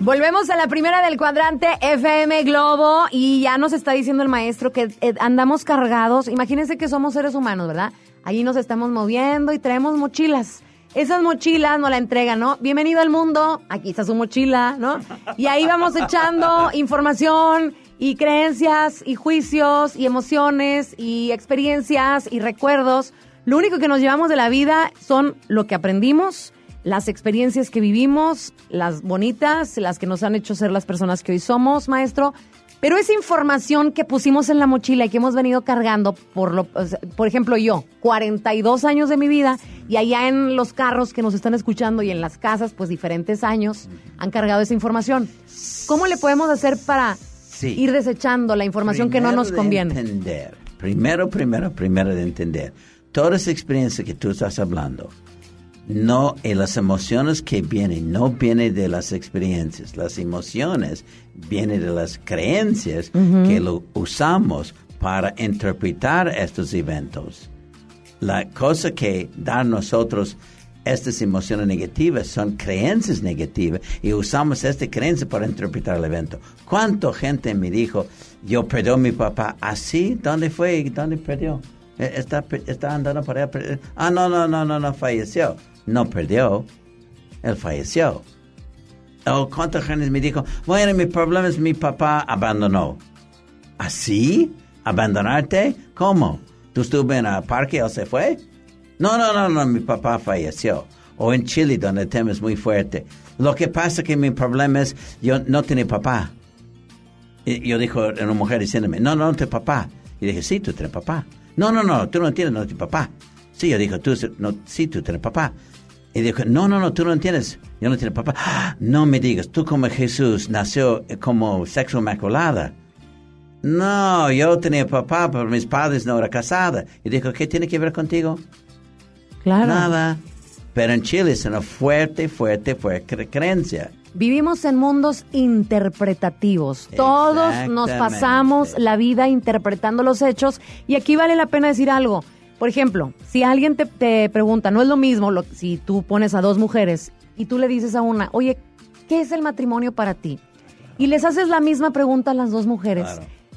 Volvemos a la primera del cuadrante FM Globo y ya nos está diciendo el maestro que eh, andamos cargados. Imagínense que somos seres humanos, ¿verdad? Allí nos estamos moviendo y traemos mochilas. Esas mochilas nos la entregan, ¿no? Bienvenido al mundo, aquí está su mochila, ¿no? Y ahí vamos echando información y creencias y juicios y emociones y experiencias y recuerdos. Lo único que nos llevamos de la vida son lo que aprendimos, las experiencias que vivimos, las bonitas, las que nos han hecho ser las personas que hoy somos, maestro. Pero esa información que pusimos en la mochila y que hemos venido cargando, por, lo, por ejemplo yo, 42 años de mi vida, y allá en los carros que nos están escuchando y en las casas, pues diferentes años, han cargado esa información. ¿Cómo le podemos hacer para ir desechando la información que no Primero nos de conviene? Entender. Primero, primero, primero de entender. Toda esa experiencia que tú estás hablando, no, y las emociones que vienen, no vienen de las experiencias. Las emociones vienen de las creencias que lo usamos para interpretar estos eventos. La cosa que da a nosotros estas emociones negativas son creencias negativas y usamos esta creencia para interpretar el evento. ¿Cuánta gente me dijo, yo perdí a mi papá? ¿Así? ¿Dónde fue? ¿Dónde perdió? Eh, Está, está andando para allá. per- Ah, no, no, no, no, no, falleció. No perdió. Él falleció. Oh, ¿cuánta gente me dijo, bueno, mi problema es mi papá abandonó? ¿Así? ¿Abandonarte? ¿Cómo? ¿Tú estuve en el parque él se fue? No, no, no, no, mi papá falleció. O en Chile, donde el tema muy fuerte. Lo que pasa que mi problema es, yo no tenía papá. Y yo dijo una mujer diciéndome, no, no, no tienes papá. Y dije, sí, tú tienes papá. No, no, no, tú no entiendes, no tienes papá. Sí, yo dije, tú, no, sí, tú tienes papá. Y dijo, no, no, no, tú no entiendes, yo no tengo papá. "Ah, No me digas, tú como Jesús nació eh, como sexo inmaculada. No, yo tenía papá, pero mis padres no eran casados. Y dijo, ¿qué tiene que ver contigo? Claro. Nada. Pero en Chile es una fuerte, fuerte, fuerte cre- creencia. Vivimos en mundos interpretativos. Todos nos pasamos la vida interpretando los hechos y aquí vale la pena decir algo. Por ejemplo, si alguien te, te pregunta, no es lo mismo lo- si tú pones a dos mujeres y tú le dices a una, oye, ¿qué es el matrimonio para ti? Y les haces la misma pregunta a las dos mujeres.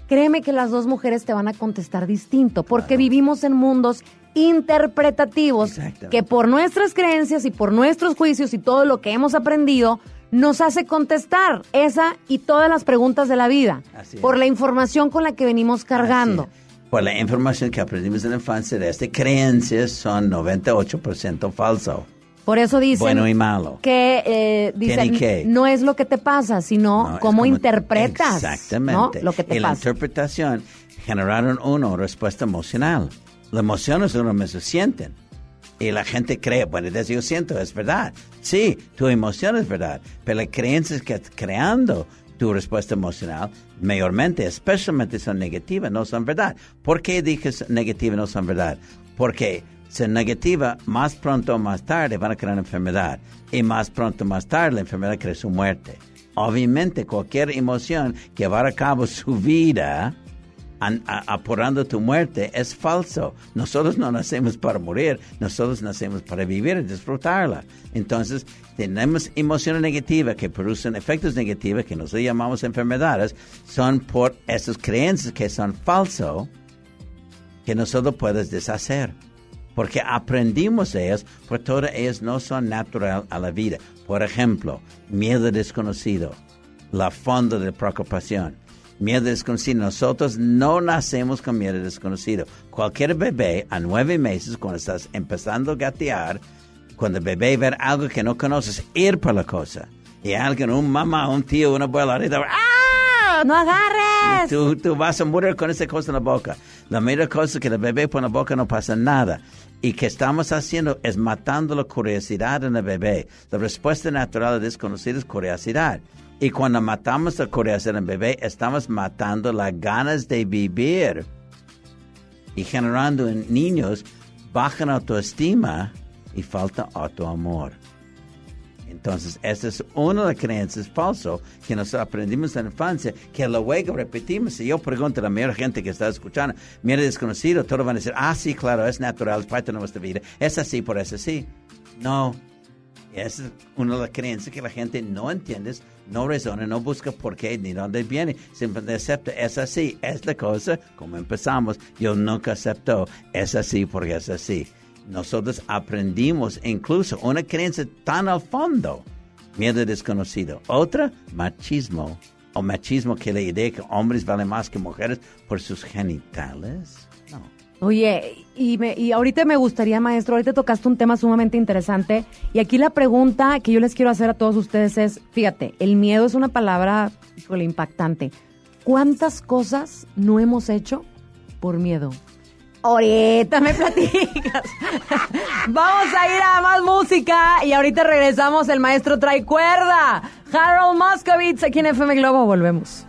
Créeme que las dos mujeres te van a contestar distinto, porque vivimos en mundos interpretativos que por nuestras creencias y por nuestros juicios y todo lo que hemos aprendido, nos hace contestar esa y todas las preguntas de la vida por la información con la que venimos cargando. Por la información que aprendimos en la infancia de estas creencias son 98% falso. Por eso dicen Bueno y malo. que eh, dicen, que. no es lo que te pasa, sino No, cómo como- interpretas ¿no? Exactamente. lo que te y la pasa. interpretación generaron una respuesta emocional. Las emociones uno mismo sienten. Y la gente cree, bueno, entonces yo siento, es verdad. Sí, tu emoción es verdad. Pero las creencias que estás creando tu respuesta emocional, mayormente, especialmente son negativas, no son verdad. ¿Por qué dije negativas no son verdad? Porque son negativas, más pronto o más tarde van a crear enfermedad. Y más pronto o más tarde la enfermedad crea su muerte. Obviamente, cualquier emoción que va a cabo su vida apurando tu muerte es falso. Nosotros no nacemos para morir, nosotros nacemos para vivir y disfrutarla. Entonces, tenemos emociones negativas que producen efectos negativos que nosotros llamamos enfermedades, son por esas creencias que son falsos que nosotros podemos deshacer. Porque aprendimos ellas, por todas ellas no son natural a la vida. Por ejemplo, miedo desconocido, la fondo de preocupación. Miedo desconocido. Nosotros no nacemos con miedo desconocido. Cualquier bebé a nueve meses, cuando estás empezando a gatear, cuando el bebé ve algo que no conoces, ir por la cosa. Y alguien, un mamá, un tío, una abuela, ahorita, ¡ah! ¡No agarres! Tú, tú vas a morir con esa cosa en la boca. La primera cosa que el bebé pone en la boca no pasa nada. Y que estamos haciendo es matando la curiosidad en el bebé. La respuesta natural a desconocido es curiosidad. Y cuando matamos la curiosidad en el bebé, estamos matando las ganas de vivir. Y generando en niños baja autoestima y falta autoamor. Entonces, esa es una de las creencias falsas que nosotros aprendimos en la infancia, que luego repetimos. Si yo pregunto a la mayor gente que está escuchando, mira desconocido, todos van a decir, ah, sí, claro, es natural, es parte de nuestra vida, es así, por eso sí. No. Esa es una de las creencias que la gente no entiende, no razona, no busca por qué ni dónde viene, simplemente acepta, es así, es la cosa, como empezamos, yo nunca acepto, es así porque es así nosotros aprendimos incluso una creencia tan al fondo, miedo desconocido. Otra, machismo, o machismo que la idea que hombres valen más que mujeres por sus genitales. Oye, y, me- y ahorita me gustaría, maestro, ahorita tocaste un tema sumamente interesante. Y aquí la pregunta que yo les quiero hacer a todos ustedes es, fíjate, el miedo es una palabra, híjole, impactante. ¿Cuántas cosas no hemos hecho por miedo? Ahorita me platicas. Vamos a ir a más música y ahorita regresamos. El maestro trae cuerda. Harold Moscovitz aquí en FM Globo. Volvemos.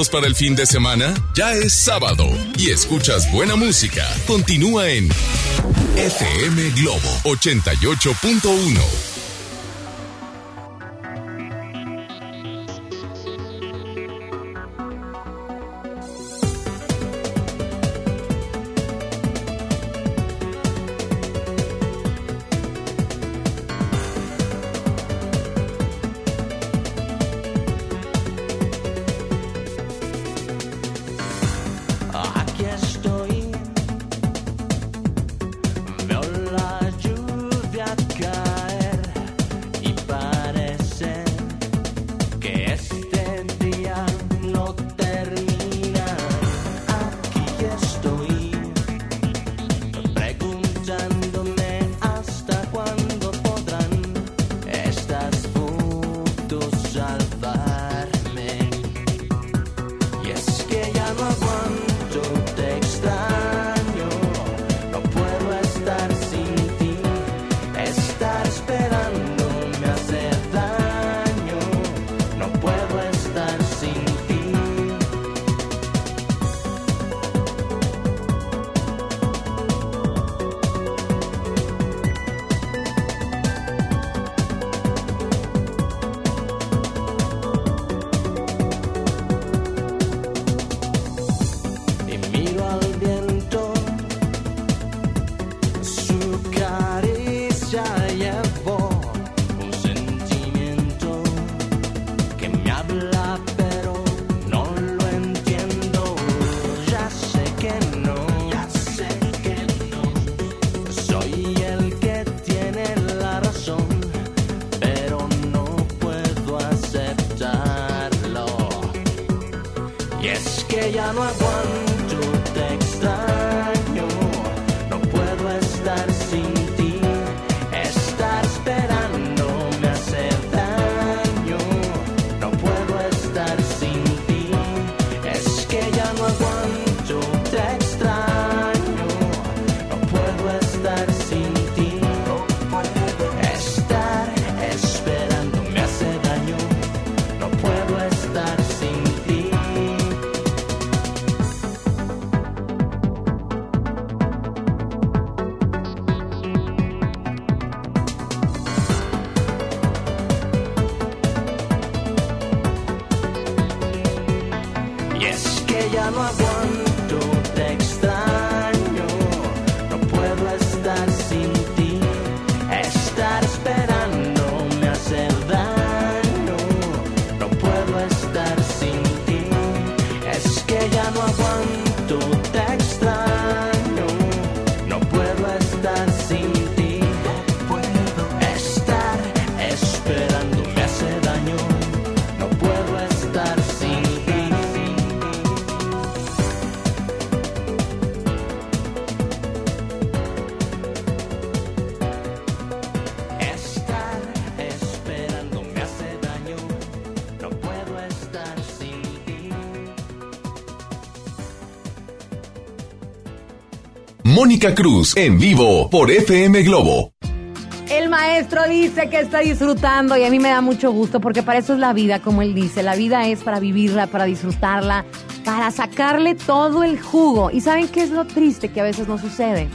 ¿Listos para el fin de semana? Ya es sábado y escuchas buena música. Continúa en FM Globo 88.1. Mónica Cruz en vivo por FM Globo. El maestro dice que está disfrutando y a mí me da mucho gusto porque para eso es la vida, como él dice. La vida es para vivirla, para disfrutarla, para sacarle todo el jugo. ¿Y saben qué es lo triste que a veces nos sucede?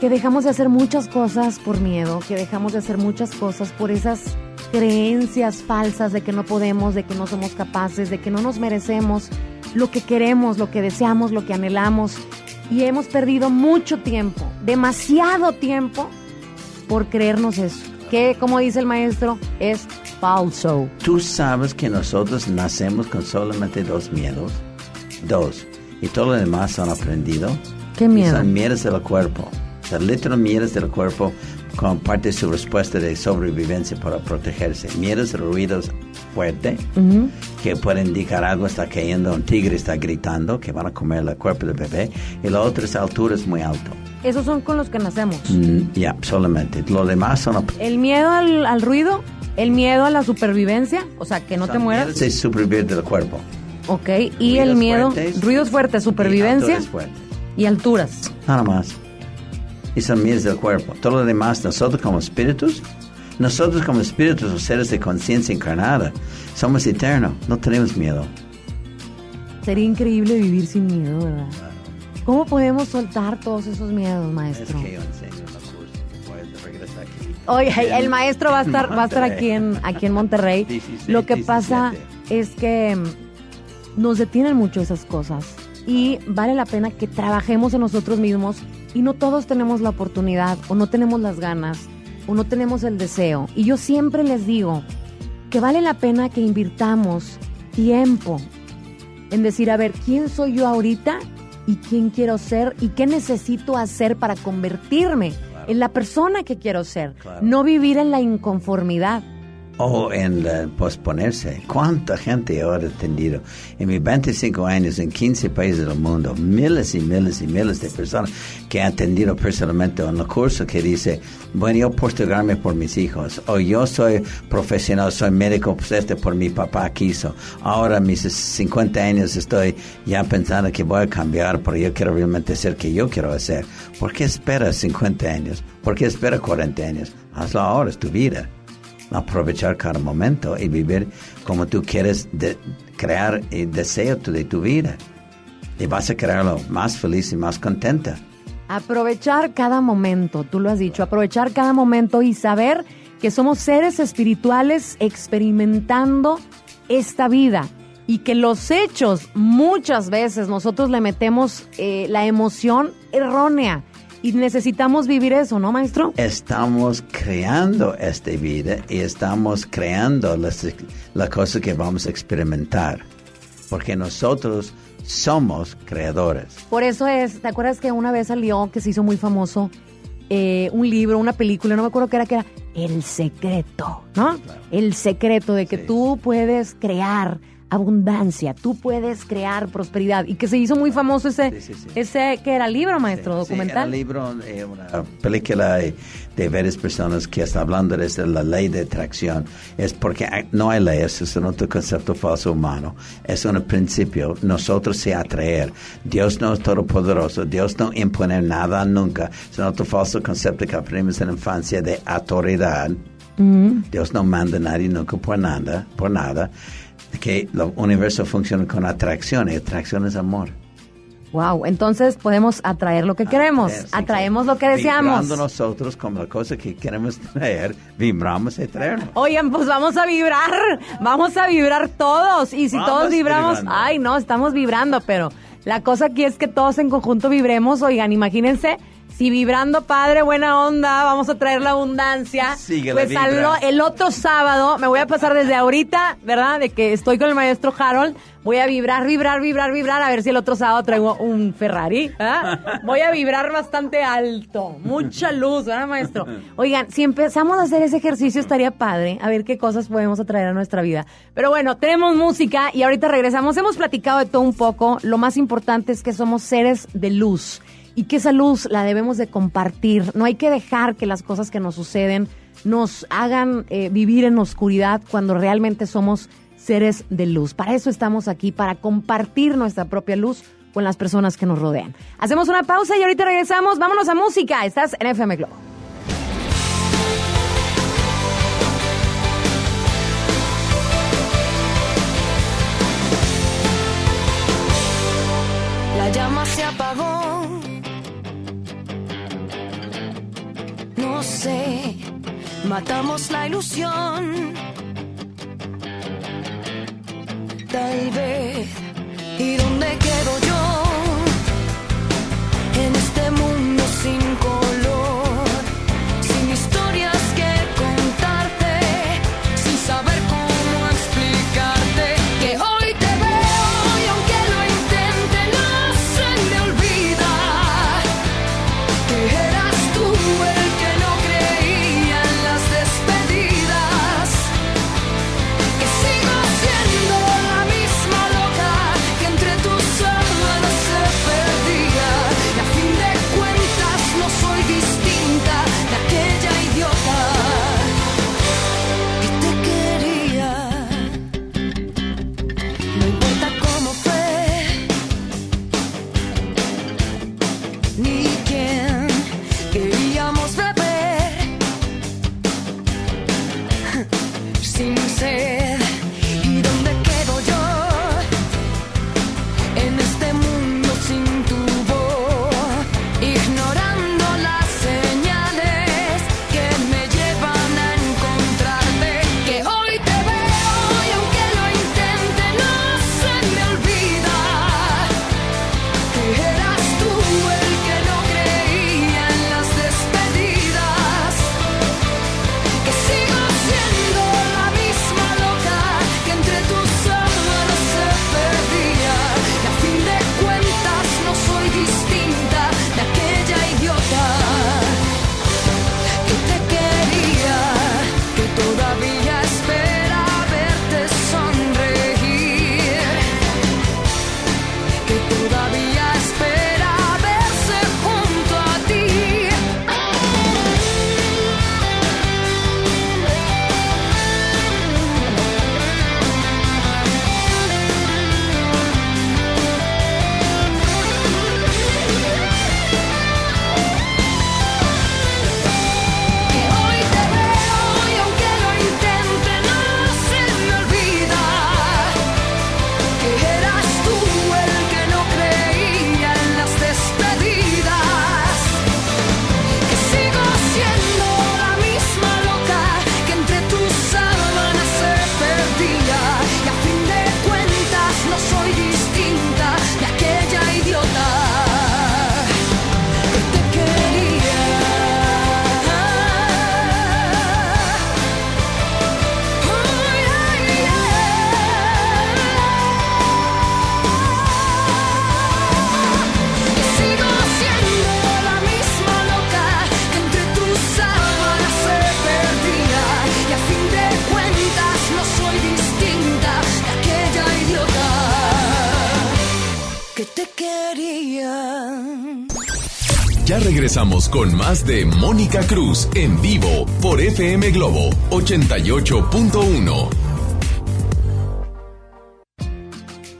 Que dejamos de hacer muchas cosas por miedo, que dejamos de hacer muchas cosas por esas creencias falsas de que no podemos, de que no somos capaces, de que no nos merecemos lo que queremos, lo que deseamos, lo que anhelamos. Y hemos perdido mucho tiempo, demasiado tiempo, por creernos eso. Que, como dice el maestro, es falso. Tú sabes que nosotros nacemos con solamente dos miedos. Dos. Y todo lo demás son aprendidos. ¿Qué Y miedo? son miedos del cuerpo. O sea, literal miedos del cuerpo como parte de su respuesta de sobrevivencia para protegerse. Miedos de ruidos fuertes Ujú. que pueden indicar algo está cayendo, un tigre está gritando, que van a comer el cuerpo del bebé. Y la otra es alturas muy alto. Esos son con los que nacemos. Mm, ya, solamente. Lo demás son El miedo al, al ruido, el miedo a la supervivencia, o sea, que no te mueras. de supervivir del cuerpo. Ok, y el miedo, fuertes ruidos fuertes, supervivencia alturas fuertes. y alturas. Nada más. Y son miedos del cuerpo. Todo lo demás, nosotros como espíritus, nosotros como espíritus o seres de conciencia encarnada, somos eternos, no tenemos miedo. Sería increíble vivir sin miedo, ¿verdad? ¿Cómo podemos soltar todos esos miedos, Es maestro? que yo enseño. Oye, el maestro va a estar, va a estar aquí en, aquí en Monterrey. 16, Lo que pasa 17. es que mm, nos detienen mucho esas cosas y vale la pena que trabajemos en nosotros mismos y no todos tenemos la oportunidad o no tenemos las ganas o no tenemos el deseo. Y yo siempre les digo que vale la pena que invirtamos tiempo en decir, a ver, ¿quién soy yo ahorita y quién quiero ser y qué necesito hacer para convertirme en la persona que quiero ser? No vivir en la inconformidad. O en posponerse. ¿Cuánta gente ahora ha atendido? En mis 25 años, en 15 países del mundo, miles y miles y miles de personas que han atendido personalmente en el curso que dice, bueno, yo postergarme por mis hijos, o yo soy profesional, soy médico, pues este por mi papá quiso. Ahora mis 50 años estoy ya pensando que voy a cambiar, pero yo quiero realmente ser que yo quiero hacer. ¿Por qué esperas 50 años? ¿Por qué esperas 40 años? Hazlo ahora, es tu vida aprovechar cada momento y vivir como tú quieres de- crear el deseo de tu vida. Y vas a crearlo más feliz y más contenta. Aprovechar cada momento, tú lo has dicho, aprovechar cada momento y saber que somos seres espirituales experimentando esta vida y que los hechos muchas veces nosotros le metemos eh, la emoción errónea y necesitamos vivir eso, ¿no, maestro? Estamos creando esta vida y estamos creando las, la cosa que vamos a experimentar. Porque nosotros somos creadores. Por eso es, ¿te acuerdas que una vez salió, que se hizo muy famoso, eh, un libro, una película, no me acuerdo qué era, que era El Secreto, ¿no? El secreto de que tú puedes crear abundancia, tú puedes crear prosperidad y que se hizo muy famoso ese, ese que era libro, maestro, Sí, documental. el libro, eh, una película de, varias personas que está hablando de la ley de atracción. Es porque hay- no hay leyes, es un otro concepto falso humano. Es un principio, nosotros se atraer. Dios no es todopoderoso, Dios no impone nada nunca. Es un otro falso concepto que aprendimos en la infancia de autoridad. Dios no manda a nadie nunca por nada, por nada. Que el universo funciona con atracción y atracción es amor. Wow, entonces podemos atraer lo que queremos, atraemos lo que deseamos. Vibrando nosotros como la cosa que queremos traer, vibramos y traemos. Oigan, pues vamos a vibrar, vamos a vibrar todos. Y si Vamos todos vibramos, vibrando. ay no, estamos vibrando, pero la cosa aquí es que todos en conjunto vibremos. Oigan, imagínense, si vibrando padre, buena onda, vamos a traer la abundancia. Sigue pues vibra. el otro sábado, me voy a pasar desde ahorita, ¿verdad? De que estoy con el maestro Harold. Voy a vibrar, vibrar, vibrar, vibrar, a ver si el otro sábado traigo un Ferrari. ¿verdad? Voy a vibrar bastante alto. Mucha luz, ¿verdad, maestro? Oigan, si empezamos a hacer ese ejercicio estaría padre, a ver qué cosas podemos atraer a nuestra vida. Pero bueno, tenemos música y ahorita regresamos. Hemos platicado de todo un poco. Lo más importante es que somos seres de luz y que esa luz la debemos de compartir. No hay que dejar que las cosas que nos suceden nos hagan eh, vivir en oscuridad cuando realmente somos seres de luz. Para eso estamos aquí, para compartir nuestra propia luz con las personas que nos rodean. Hacemos una pausa y ahorita regresamos. Vámonos a música. Estás en FM Globo. No sé, matamos la ilusión. Tal vez. ¿Y dónde quedo yo? En este mundo sin color. Con más de Mónica Cruz en vivo por FM Globo 88.1.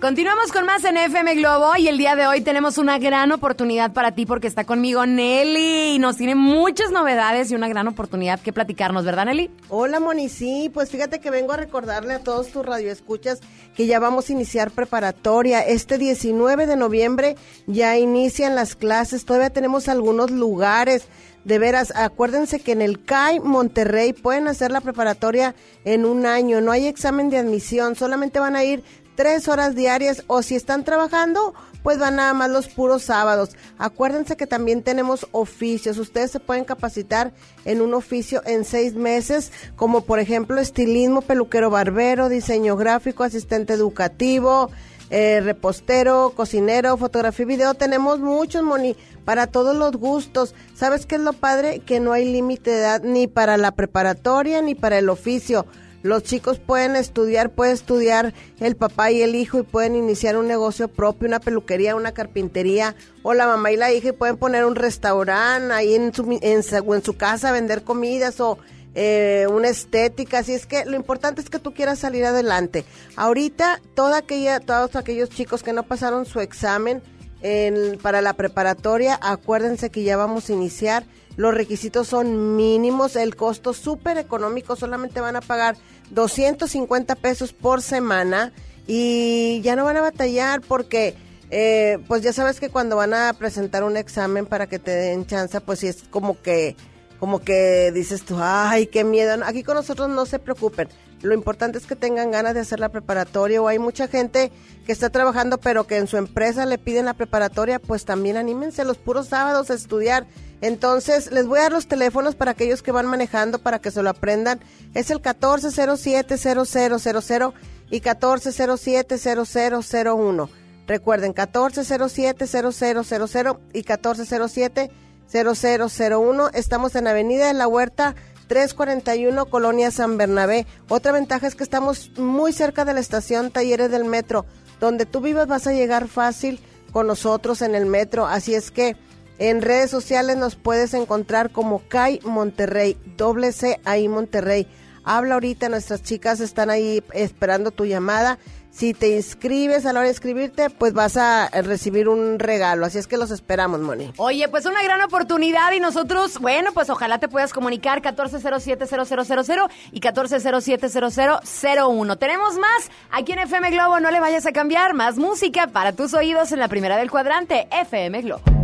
Continuamos con más en FM Globo y el día de hoy tenemos una gran oportunidad para ti porque está conmigo Nelly y nos tiene muchas novedades y una gran oportunidad que platicarnos, ¿verdad Nelly? Hola Moni, sí, pues fíjate que vengo a recordarle a todos tus radioescuchas que ya vamos a iniciar preparatoria. Este 19 de noviembre ya inician las clases, todavía tenemos algunos lugares. De veras, acuérdense que en el CAI Monterrey pueden hacer la preparatoria en un año, no hay examen de admisión, solamente van a ir tres horas diarias o si están trabajando, pues van nada más los puros sábados. Acuérdense que también tenemos oficios. Ustedes se pueden capacitar en un oficio en seis meses, como por ejemplo estilismo, peluquero barbero, diseño gráfico, asistente educativo, eh, repostero, cocinero, fotografía y video. Tenemos muchos, Moni, para todos los gustos. ¿Sabes qué es lo padre? Que no hay límite de edad ni para la preparatoria ni para el oficio. Los chicos pueden estudiar, puede estudiar el papá y el hijo y pueden iniciar un negocio propio, una peluquería, una carpintería, o la mamá y la hija y pueden poner un restaurante ahí en su, en, o en su casa, vender comidas o eh, una estética. Así es que lo importante es que tú quieras salir adelante. Ahorita, toda aquella, todos aquellos chicos que no pasaron su examen en- para la preparatoria, acuérdense que ya vamos a iniciar. Los requisitos son mínimos, el costo súper económico, solamente van a pagar 250 pesos por semana y ya no van a batallar porque eh, pues ya sabes que cuando van a presentar un examen para que te den chance, pues sí es como que como que dices tú, ay, qué miedo. Aquí con nosotros no se preocupen. Lo importante es que tengan ganas de hacer la preparatoria o hay mucha gente que está trabajando pero que en su empresa le piden la preparatoria, pues también anímense los puros sábados a estudiar. Entonces, les voy a dar los teléfonos para aquellos que van manejando para que se lo aprendan. Es el 1407-0000 y 1407-0001. Recuerden, 1407-0000 y 1407-0001. Estamos en Avenida de la Huerta 341, Colonia San Bernabé. Otra ventaja es que estamos muy cerca de la estación Talleres del Metro. Donde tú vivas vas a llegar fácil con nosotros en el metro. Así es que en redes sociales nos puedes encontrar como CAI Monterrey, doble C ahí Monterrey. Habla ahorita, nuestras chicas están ahí esperando tu llamada. Si te inscribes a la hora de inscribirte, pues vas a recibir un regalo. Así es que los esperamos, Moni. Oye, pues una gran oportunidad y nosotros, bueno, pues ojalá te puedas comunicar 1407-0000 y 1407-0001. Tenemos más aquí en FM Globo, no le vayas a cambiar, más música para tus oídos en la primera del cuadrante, FM Globo.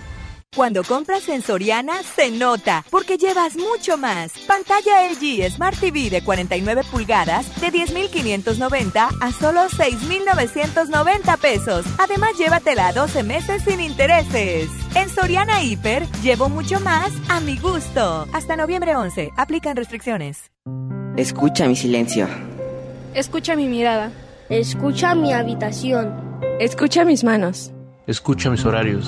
Cuando compras en Soriana, se nota, porque llevas mucho más. Pantalla LG Smart TV de 49 pulgadas de 10,590 a solo 6,990 pesos. Además, llévatela a 12 meses sin intereses. En Soriana Hiper, llevo mucho más a mi gusto. Hasta noviembre 11, aplican restricciones. Escucha mi silencio. Escucha mi mirada. Escucha mi habitación. Escucha mis manos. Escucha mis horarios.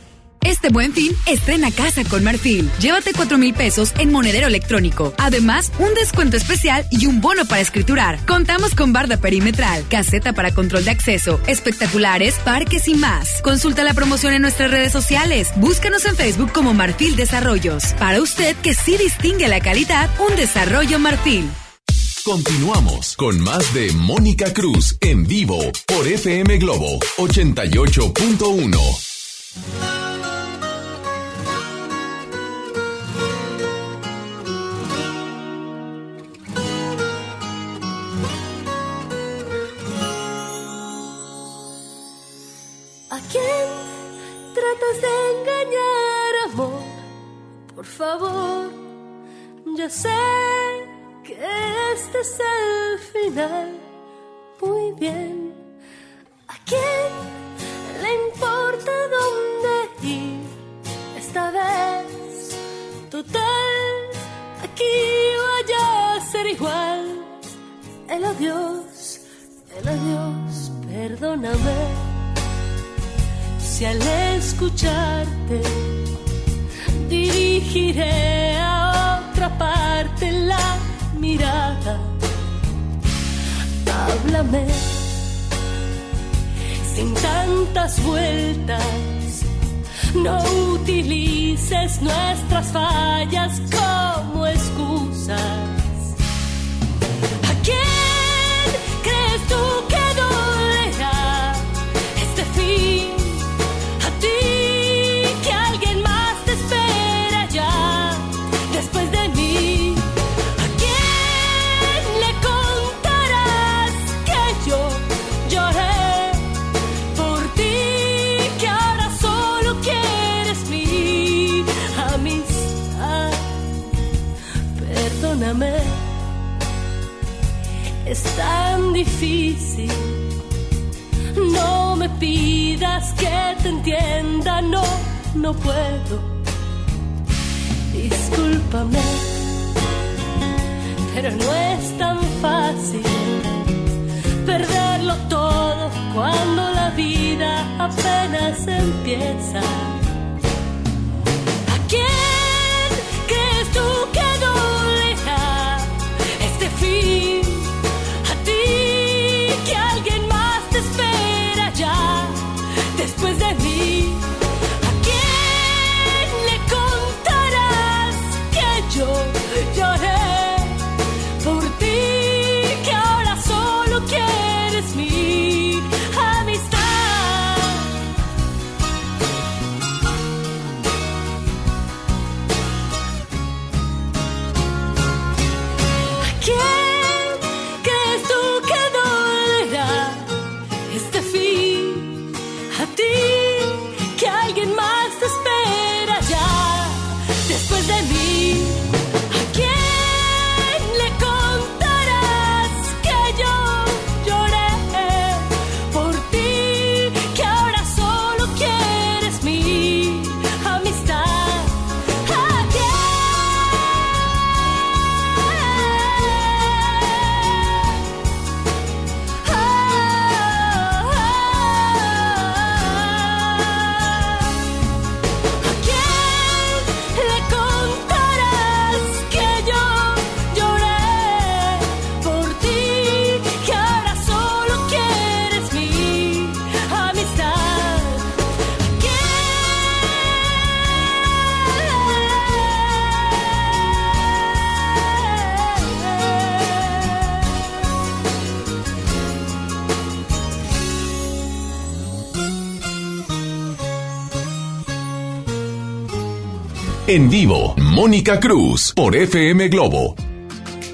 Este buen fin, estrena casa con Marfil. Llévate 4 mil pesos en monedero electrónico. Además, un descuento especial y un bono para escriturar. Contamos con barda perimetral, caseta para control de acceso, espectaculares, parques y más. Consulta la promoción en nuestras redes sociales. Búscanos en Facebook como Marfil Desarrollos. Para usted que sí distingue la calidad, un desarrollo Marfil. Continuamos con más de Mónica Cruz en vivo por FM Globo 88.1. Por favor, ya sé que este es el final. Muy bien. ¿A quién le importa dónde ir esta vez? Total, aquí vaya a ser igual. El adiós, el adiós, perdóname si al escucharte dirigiré a otra parte la mirada. Háblame sin tantas vueltas. No utilices nuestras fallas como excusas. ¿A quién crees tú difícil. No me pidas que te entienda, no, no puedo. Discúlpame, pero no es tan fácil perderlo todo cuando la vida apenas empieza. ¿A quién crees tú que dolerá este fin? En vivo, Mónica Cruz por FM Globo.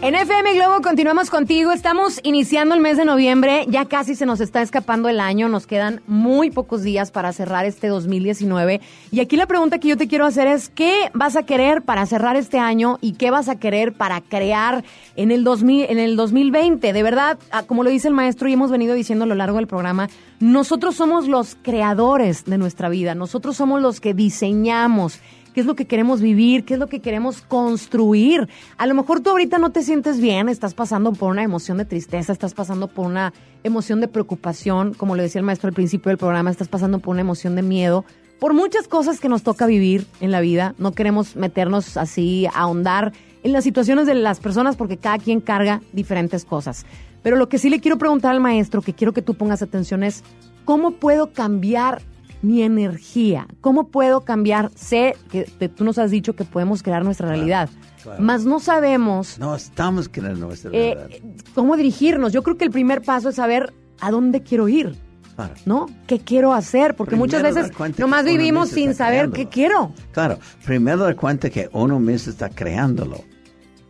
En FM Globo continuamos contigo. Estamos iniciando el mes de noviembre. Ya casi se nos está escapando el año. Nos quedan muy pocos días para cerrar este 2019. Y aquí la pregunta que yo te quiero hacer es, ¿qué vas a querer para cerrar este año y qué vas a querer para crear en el, 2000, en el 2020? De verdad, ah, como lo dice el maestro y hemos venido diciendo a lo largo del programa, nosotros somos los creadores de nuestra vida. Nosotros somos los que diseñamos qué es lo que queremos vivir, qué es lo que queremos construir. A lo mejor tú ahorita no te sientes bien, estás pasando por una emoción de tristeza, estás pasando por una emoción de preocupación, como le decía el maestro al principio del programa, estás pasando por una emoción de miedo, por muchas cosas que nos toca vivir en la vida. No queremos meternos así, ahondar en las situaciones de las personas porque cada quien carga diferentes cosas. Pero lo que sí le quiero preguntar al maestro, que quiero que tú pongas atención es, ¿cómo puedo cambiar mi energía? ¿Cómo puedo cambiar? Sé que te- tú nos has dicho que podemos crear nuestra realidad, claro. mas no sabemos No estamos creando nuestra eh, realidad. cómo dirigirnos. Yo creo que el primer paso es saber a dónde quiero ir, Claro. ¿no? ¿Qué quiero hacer? Porque Primero muchas veces nomás vivimos sin saber creándolo. qué quiero. Claro, primero dar cuenta que uno mismo está creándolo.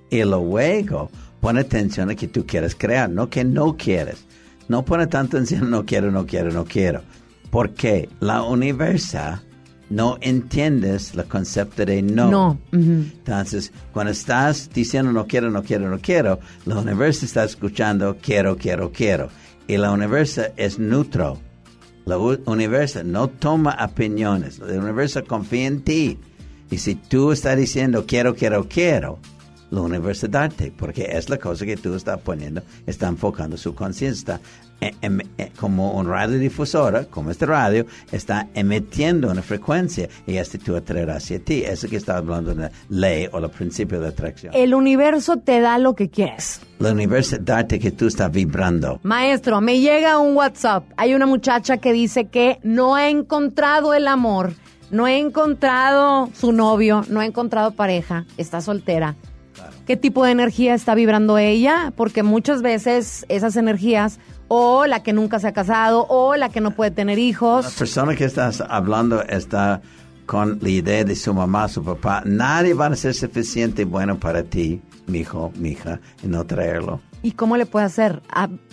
Y luego pone atención a que tú quieres crear, no que no quieres. No pone tanta atención, no quiero, no quiero, no quiero. Porque la universa no entiendes el concepto de no. No. Ujú. Entonces, cuando estás diciendo no quiero, no quiero, no quiero, la universo está escuchando quiero, quiero, quiero. Y la universo es neutro. La universo no toma opiniones. La universo confía en ti. Y si tú estás diciendo quiero, quiero, quiero, la universo darte, porque es la cosa que tú estás poniendo, está enfocando su conciencia, está em- eh, como un radiodifusora, como este radio, está emitiendo una frecuencia y este tú atraerás hacia ti. Eso que está hablando de la ley o el principio de atracción. El universo te da lo que quieres. La universo darte que tú estás vibrando. Maestro, me llega un WhatsApp. Hay una muchacha que dice que no ha encontrado el amor, no ha encontrado su novio, no ha encontrado pareja, está soltera. ¿Qué tipo de energía está vibrando ella? Porque muchas veces esas energías, o la que nunca se ha casado, o la que no puede tener La hijos. persona que estás hablando está con la idea de su mamá, su papá. Nadie va a ser suficiente bueno para ti, mi hijo, mi hija, y no traerlo. ¿Y cómo le puede hacer?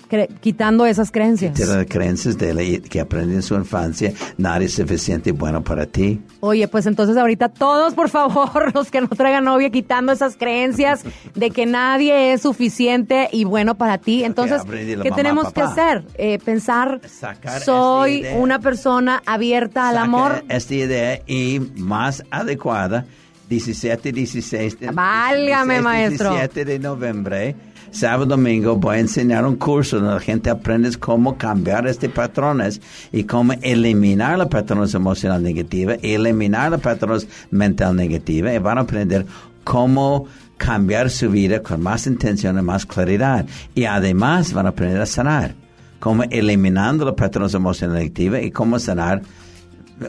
Cre- quitando esas creencias. Tiene las creencias de la- que aprendí en su infancia. Nadie es suficiente bueno para ti. Oye, pues entonces ahorita todos, por favor, los que no traigan novia, quitando esas creencias de que nadie es suficiente y bueno para ti. Entonces, la ¿qué mamá, tenemos que papá. hacer? Eh, pensar, Sacar soy una persona abierta al Saca amor. Esta idea y más adecuada, 17, 16, de- Válgame, 16, maestro. 17 de noviembre, sábado domingo, voy a enseñar un curso donde la gente aprende cómo cambiar estos patrones y cómo eliminar los patrones emocionales negativos y eliminar los patrones mental negativos y van a aprender cómo cambiar su vida con más intención y más claridad. Y además van a aprender a sanar, cómo eliminando los patrones emocionales negativos y cómo sanar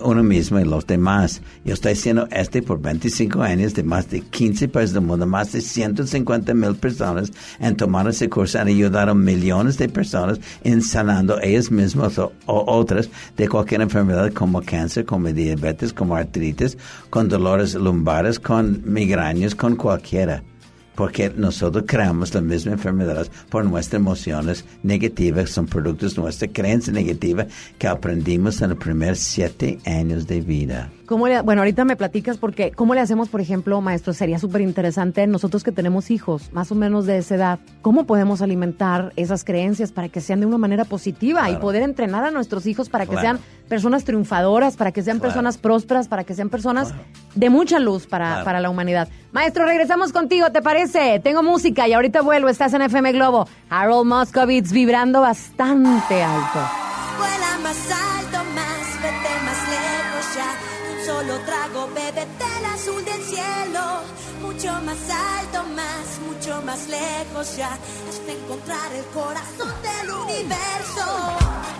uno mismo y los demás. Yo estoy haciendo este por 25 años de más de 15 países del mundo, más de 150 mil personas han tomado ese curso, han ayudado a millones de personas en sanando ellos mismos o, o otras de cualquier enfermedad como cáncer, como diabetes, como artritis, con dolores lumbares, con migrañas, con cualquiera. Porque nosotros creamos las mismas enfermedades por nuestras emociones negativas, son productos de nuestra creencia negativa que aprendimos en los primeros siete años de vida. ¿Cómo le- bueno, ahorita me platicas porque, ¿cómo le hacemos, por ejemplo, maestro? Sería súper interesante nosotros que tenemos hijos, más o menos de esa edad, ¿cómo podemos alimentar esas creencias para que sean de una manera positiva y poder entrenar a nuestros hijos para que Claro. sean personas triunfadoras, para que sean Claro. personas prósperas, para que sean personas de mucha luz para, Claro. para la humanidad? Maestro, regresamos contigo, ¿te parece? Tengo música y ahorita vuelvo, estás en FM Globo. Harold Moscovitz vibrando bastante alto. Vuela más alto, más, solo trago, bébete el azul del cielo. Mucho más alto, más, mucho más lejos ya. Hasta encontrar el corazón del universo.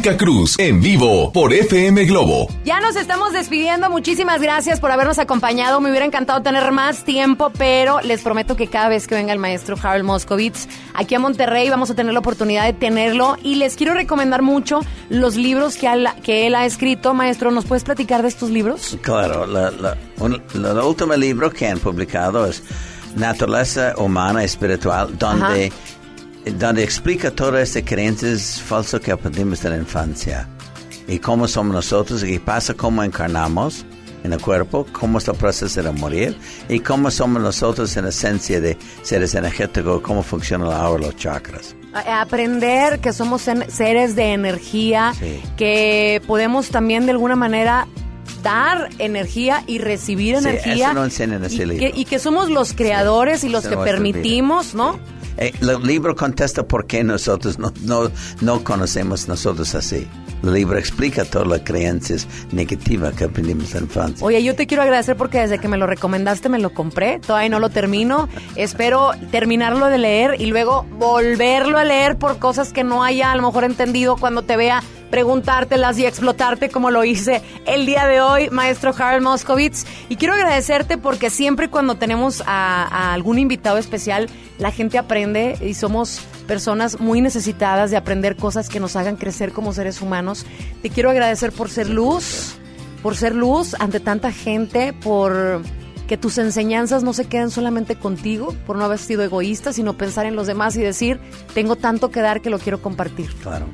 Mónica Cruz en vivo por FM Globo. Ya nos estamos despidiendo. Muchísimas gracias por habernos acompañado. Me hubiera encantado tener más tiempo, pero les prometo que cada vez que venga el maestro Harold Moscovitz aquí a Monterrey vamos a tener la oportunidad de tenerlo. Y les quiero recomendar mucho los libros que, al- que él ha escrito. Maestro, ¿nos puedes platicar de estos libros? Claro, la, la- un- la- el último libro que han publicado es Naturaleza Humana Espiritual, donde, donde explica todas estas creencias falsas que aprendimos de la infancia y cómo somos nosotros y pasa, cómo encarnamos en el cuerpo, cómo es el proceso de morir y cómo somos nosotros en esencia de seres energéticos, cómo funcionan ahora los chakras. A- Aprender que somos seres de energía, que podemos también de alguna manera dar energía y recibir Sí, energía. eso no en ese y, libro. que, y que somos los creadores y los que no permitimos, ¿no? Eh, el libro contesta por qué nosotros no, no, no conocemos nosotros así. El libro explica todas las creencias negativas que aprendimos en la infancia. Oye, yo te quiero agradecer porque desde que me lo recomendaste me lo compré. Todavía no lo termino. Espero terminarlo de leer y luego volverlo a leer por cosas que no haya a lo mejor entendido cuando te vea preguntártelas y explotarte como lo hice el día de hoy, maestro Harold Moscovitz. Y quiero agradecerte porque siempre cuando tenemos a, a algún invitado especial, la gente aprende y somos personas muy necesitadas de aprender cosas que nos hagan crecer como seres humanos. Te quiero agradecer por ser luz, por ser luz ante tanta gente, por que tus enseñanzas no se queden solamente contigo, por no haber sido egoísta, sino pensar en los demás y decir, tengo tanto que dar que lo quiero compartir. Claro.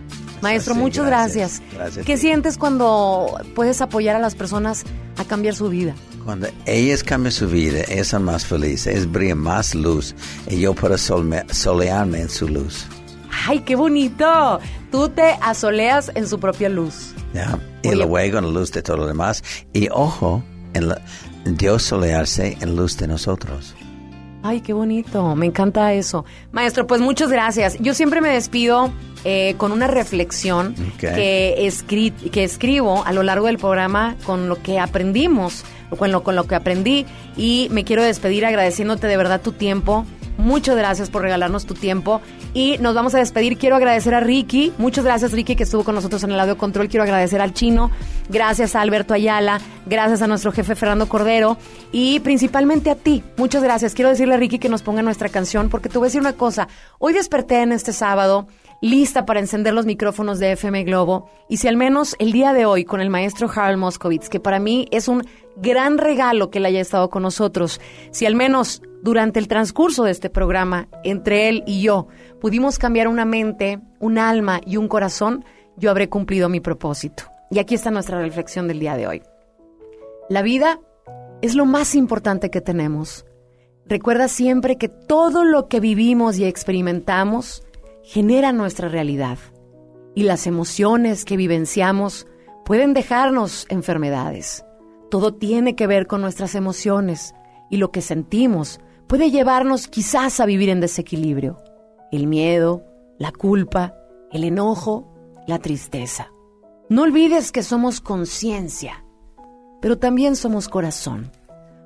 Maestro, Sí, muchas gracias. gracias. Gracias. ¿Qué sientes cuando puedes apoyar a las personas a cambiar su vida? Cuando ellas cambian su vida, ellas son más felices, ellas brillan más luz y yo puedo solearme en su luz. ¡Ay, qué bonito! Tú te asoleas en su propia luz. ¿ya? Y luego en la luz de todo lo demás. Y ojo, en la- Dios solearse en luz de nosotros. Ay, qué bonito, me encanta eso. Maestro, pues muchas gracias. Yo siempre me despido eh, con una reflexión que, escri- que escribo a lo largo del programa con lo que aprendimos, con lo, con lo que aprendí. Y me quiero despedir agradeciéndote de verdad tu tiempo. Muchas gracias por regalarnos tu tiempo. Y nos vamos a despedir. Quiero agradecer a Ricky. Muchas gracias, Ricky, que estuvo con nosotros en el audio control. Quiero agradecer al chino. Gracias a Alberto Ayala. Gracias a nuestro jefe Fernando Cordero. Y principalmente a ti. Muchas gracias. Quiero decirle a Ricky que nos ponga nuestra canción, porque te voy a decir una cosa. Hoy desperté en este sábado lista para encender los micrófonos de FM Globo. Y si al menos el día de hoy con el maestro Harold Moscovitz, que para mí es un gran regalo que él haya estado con nosotros, si al menos durante el transcurso de este programa, entre él y yo, pudimos cambiar una mente, un alma y un corazón, yo habré cumplido mi propósito. Y aquí está nuestra reflexión del día de hoy. La vida es lo más importante que tenemos. Recuerda siempre que todo lo que vivimos y experimentamos genera nuestra realidad. Y las emociones que vivenciamos pueden dejarnos enfermedades. Todo tiene que ver con nuestras emociones y lo que sentimos puede llevarnos quizás a vivir en desequilibrio. El miedo, la culpa, el enojo, la tristeza. No olvides que somos conciencia, pero también somos corazón.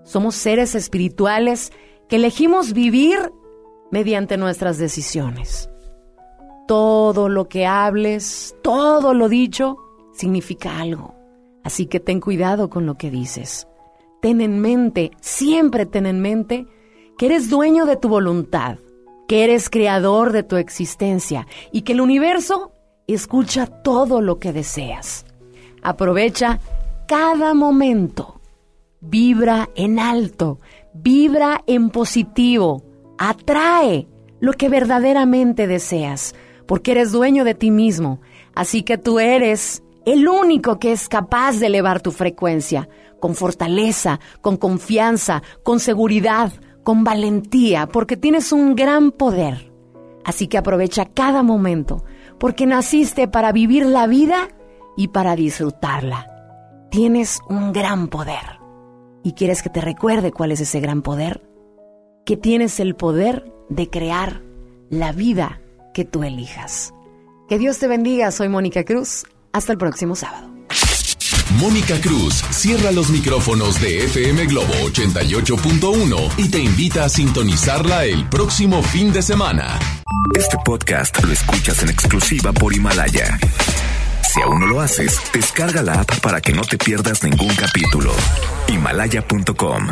Somos seres espirituales que elegimos vivir mediante nuestras decisiones. Todo lo que hables, todo lo dicho, significa algo. Así que ten cuidado con lo que dices. Ten en mente, siempre ten en mente, que eres dueño de tu voluntad, que eres creador de tu existencia y que el universo escucha todo lo que deseas. Aprovecha cada momento. Vibra en alto, vibra en positivo, atrae lo que verdaderamente deseas, porque eres dueño de ti mismo. Así que tú eres el único que es capaz de elevar tu frecuencia, con fortaleza, con confianza, con seguridad, con valentía, porque tienes un gran poder. Así que aprovecha cada momento, porque naciste para vivir la vida y para disfrutarla. Tienes un gran poder. ¿Y quieres que te recuerde cuál es ese gran poder? Que tienes el poder de crear la vida que tú elijas. Que Dios te bendiga, soy Mónica Cruz. Hasta el próximo sábado. Mónica Cruz cierra los micrófonos de FM Globo 88.1 y te invita a sintonizarla el próximo fin de semana. Este podcast lo escuchas en exclusiva por Himalaya. Si aún no lo haces, descarga la app para que no te pierdas ningún capítulo. Himalaya.com